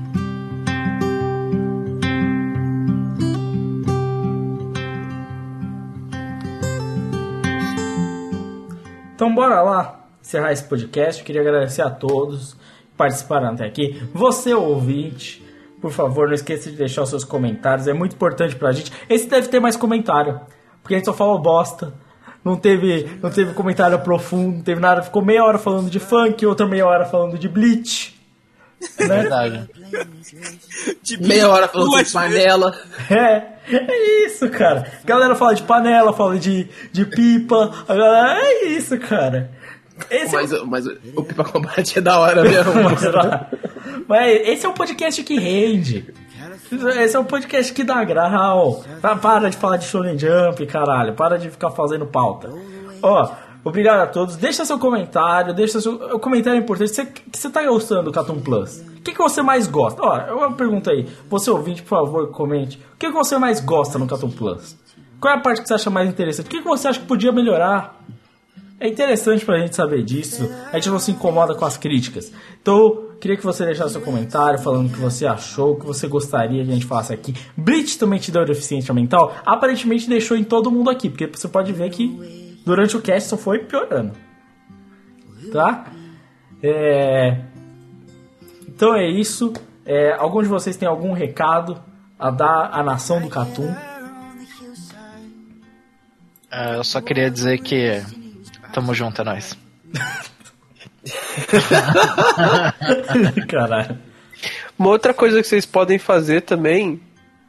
Então bora lá encerrar esse podcast. Eu queria agradecer a todos que participaram até aqui. Você ouvinte, por favor, não esqueça de deixar os seus comentários. É muito importante pra gente. Esse deve ter mais comentário, porque a gente só falou bosta. Não teve, não teve comentário profundo, não teve nada. Ficou meia hora falando de funk, outra meia hora falando de bleach. Né? Verdade. Tipo, Meia hora falando de panela. É, é isso, cara. A galera fala de panela, fala de, de pipa. A galera, é isso, cara. Esse é Mas, mas o Pipa Combate é da hora mesmo. Lá. Mas esse é um podcast que rende. Esse é um podcast que dá grau. Pa- Para de falar de Shonen Jump, caralho. Para de ficar fazendo pauta. Ó, obrigado a todos. Deixa seu comentário. Deixa seu. O comentário é importante. Você, que você tá gostando do Catum Plus? O que, que você mais gosta? Ó, eu pergunto aí. Você ouvinte, por favor, comente. O que, que você mais gosta no Catum Plus? Qual é a parte que você acha mais interessante? O que, que você acha que podia melhorar? É interessante pra gente saber disso. A gente não se incomoda com as críticas. Então, queria que você deixasse seu comentário falando o que você achou, o que você gostaria que a gente faça aqui. Bleach também te deu deficiência mental? Aparentemente deixou em todo mundo aqui, porque você pode ver que durante o cast só foi piorando. Tá? É... Então é isso. É, algum de vocês tem algum recado a dar à nação do Catum? É, eu só queria dizer que tamo junto, é nóis. Caralho. Uma outra coisa que vocês podem fazer também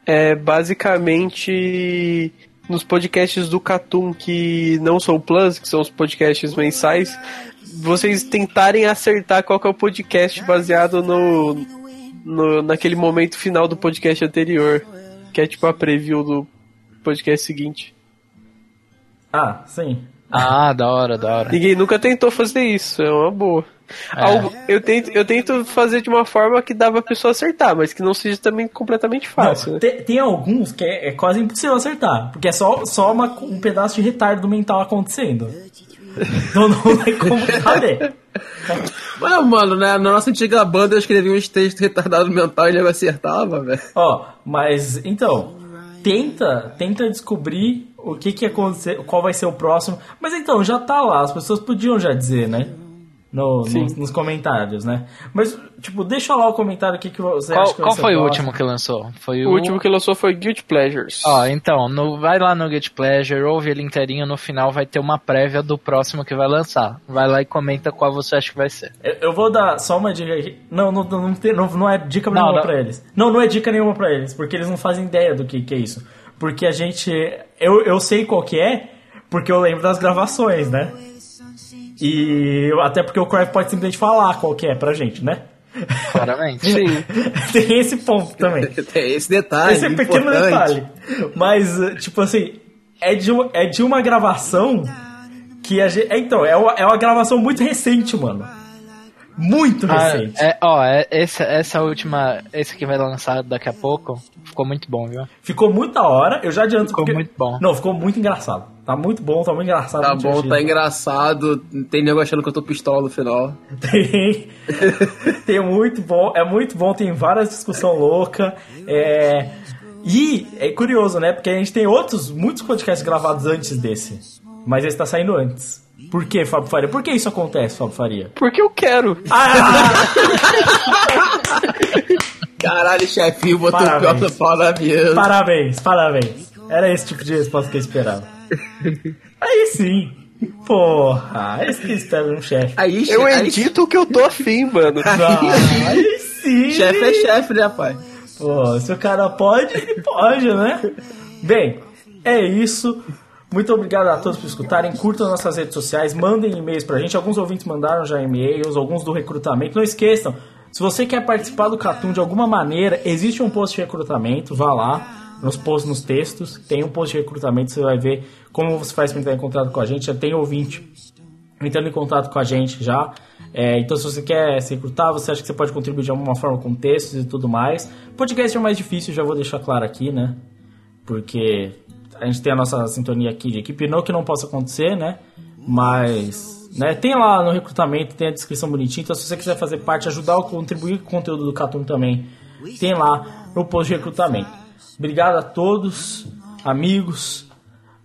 é basicamente nos podcasts do Catum que não são Plus, que são os podcasts mensais, vocês tentarem acertar qual que é o podcast baseado no, no naquele momento final do podcast anterior, que é tipo a preview do podcast seguinte. Ah, sim. Ah, da hora, da hora. Ninguém nunca tentou fazer isso, é uma boa. Algo- eu, tento, eu tento fazer de uma forma que dá pra pessoa acertar, mas que não seja também completamente fácil. Não, né? tem, tem alguns que é, é quase impossível acertar, porque é só, só uma- um pedaço de retardo mental acontecendo. Então não tem como saber. Mas, mano, né, na nossa antiga banda eu escrevia uns textos retardados mental e ele acertava, velho. Ó, mas então, tenta, tenta descobrir o que que acontecer, qual vai ser o próximo. Mas então, já tá lá, as pessoas podiam já dizer, né? No- nos, nos comentários, né? Mas, tipo, deixa lá o comentário aqui que você Qual, acha que qual você foi o gosta. último que lançou? Foi O último que lançou foi Guilty Pleasures. Ó, então, no, vai lá no Get Pleasure, ouve ele inteirinho, no final vai ter uma prévia do próximo que vai lançar. Vai lá e comenta qual você acha que vai ser. Eu, eu vou dar só uma dica aqui. Não, não, não, tem- não, não é dica Não, nenhuma não. pra eles. Não, não é dica nenhuma pra eles, porque eles não fazem ideia do que, que é isso. Porque a gente. Eu, eu sei qual que é, porque eu lembro das gravações, né? E até porque o Crave pode simplesmente falar qual que é pra gente, né? Claramente. Sim. Tem esse ponto também. Tem esse detalhe. Esse é um pequeno detalhe. Mas, eh, tipo assim, é de, uma- é de uma gravação que a gente. é, Então, é uma, é uma gravação muito recente, mano. Muito Ah, recente. é, ó, é, essa, essa última, esse que vai lançar daqui a pouco, ficou muito bom, viu? Ficou muito da hora, eu já adianto. Ficou porque- muito bom. Não, ficou muito engraçado. Tá muito bom, tá muito engraçado. Tá muito bom, divertido. tá engraçado. Tem nego achando que eu tô pistola no final. Tem, tem muito bom, é muito bom, tem várias discussão louca. É, e é curioso, né? Porque a gente tem outros, muitos podcasts gravados antes desse. Mas esse tá saindo antes. Por que, Fábio Faria? Por que isso acontece, Fábio Faria? Porque eu quero. Ah, Caralho, chefinho, botou o Parabéns. pior pau na mesa. parabéns, parabéns. Era esse tipo de resposta que eu esperava. Aí sim. Porra, esse que espera um chefe. Aí, Eu aí, edito o que eu tô afim, mano. Ah, aí sim. chefe é chefe, né, pai? Pô, se o cara pode, ele pode, né? Bem, é isso. Muito obrigado a todos por escutarem. Curtam nossas redes sociais, mandem e-mails pra gente. Alguns ouvintes mandaram já e-mails, alguns do recrutamento. Não esqueçam, se você quer participar do Catum de alguma maneira, existe um post de recrutamento, vá lá. Nos posts, nos textos, tem um post de recrutamento, você vai ver como você faz para entrar em contato com a gente. Já tem ouvinte entrando em contato com a gente já. É, então, se você quer se recrutar, você acha que você pode contribuir de alguma forma com textos e tudo mais. Podcast é mais difícil, já vou deixar claro aqui, né? Porque a gente tem a nossa sintonia aqui de equipe, não que não possa acontecer, né? Mas, né? Tem lá no recrutamento, tem a descrição bonitinha. Então, se você quiser fazer parte, ajudar a contribuir com o conteúdo do Catum também, tem lá no post de recrutamento. Obrigado a todos, amigos.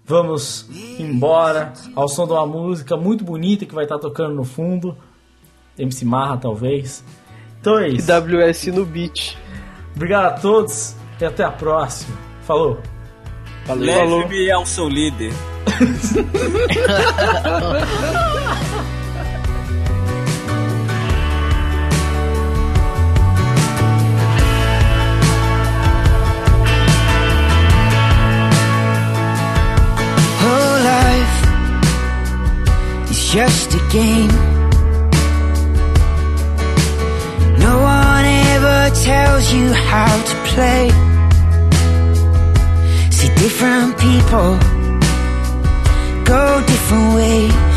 Vamos embora ao som de uma música muito bonita que vai estar tocando no fundo. MC Marra, talvez. Então é isso. WS no beat. Obrigado a todos e até a próxima. Falou. Leve-me ao seu líder. Life is just a game. No one ever tells you how to play. Different people go different ways.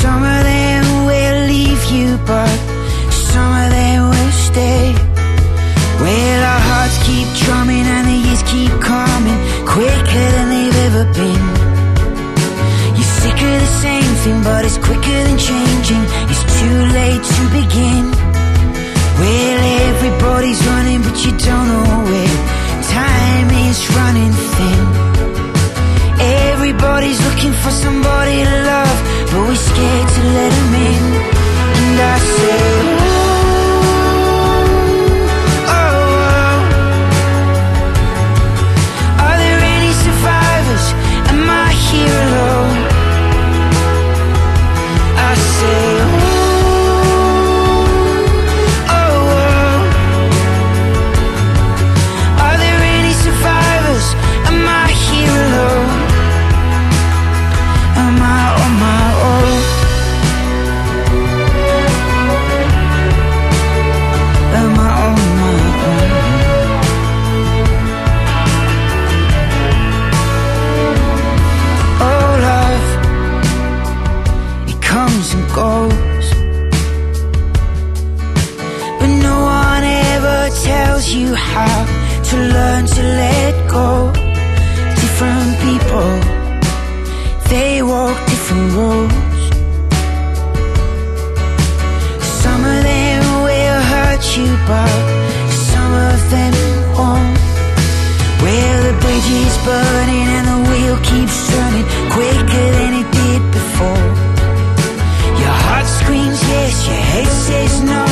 Some of them will leave you, but some of them will stay. Well, our hearts keep drumming and the years keep coming quicker than they've ever been. You're sick of the same thing, but it's quicker than changing. It's too late to begin. Well, everybody's running, but you don't know where. Time is running thin. Everybody's looking for somebody to love, but we're scared to let them in. And I say, "Ooh, oh, oh." Are there any survivors? Am I here alone? how to learn to let go. Different people, they walk different roads. Some of them will hurt you, but some of them won't. Where the bridge is burning and the wheel keeps turning quicker than it did before. Your heart screams yes, your head says no.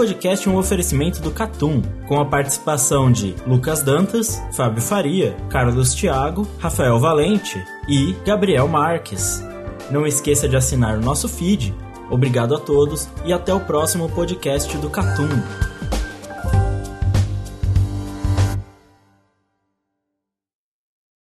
podcast é um oferecimento do Catum, com a participação de Lucas Dantas, Fábio Faria, Carlos Thiago, Rafael Valente e Gabriel Marques. Não esqueça de assinar o nosso feed. Obrigado a todos e até o próximo podcast do Catum.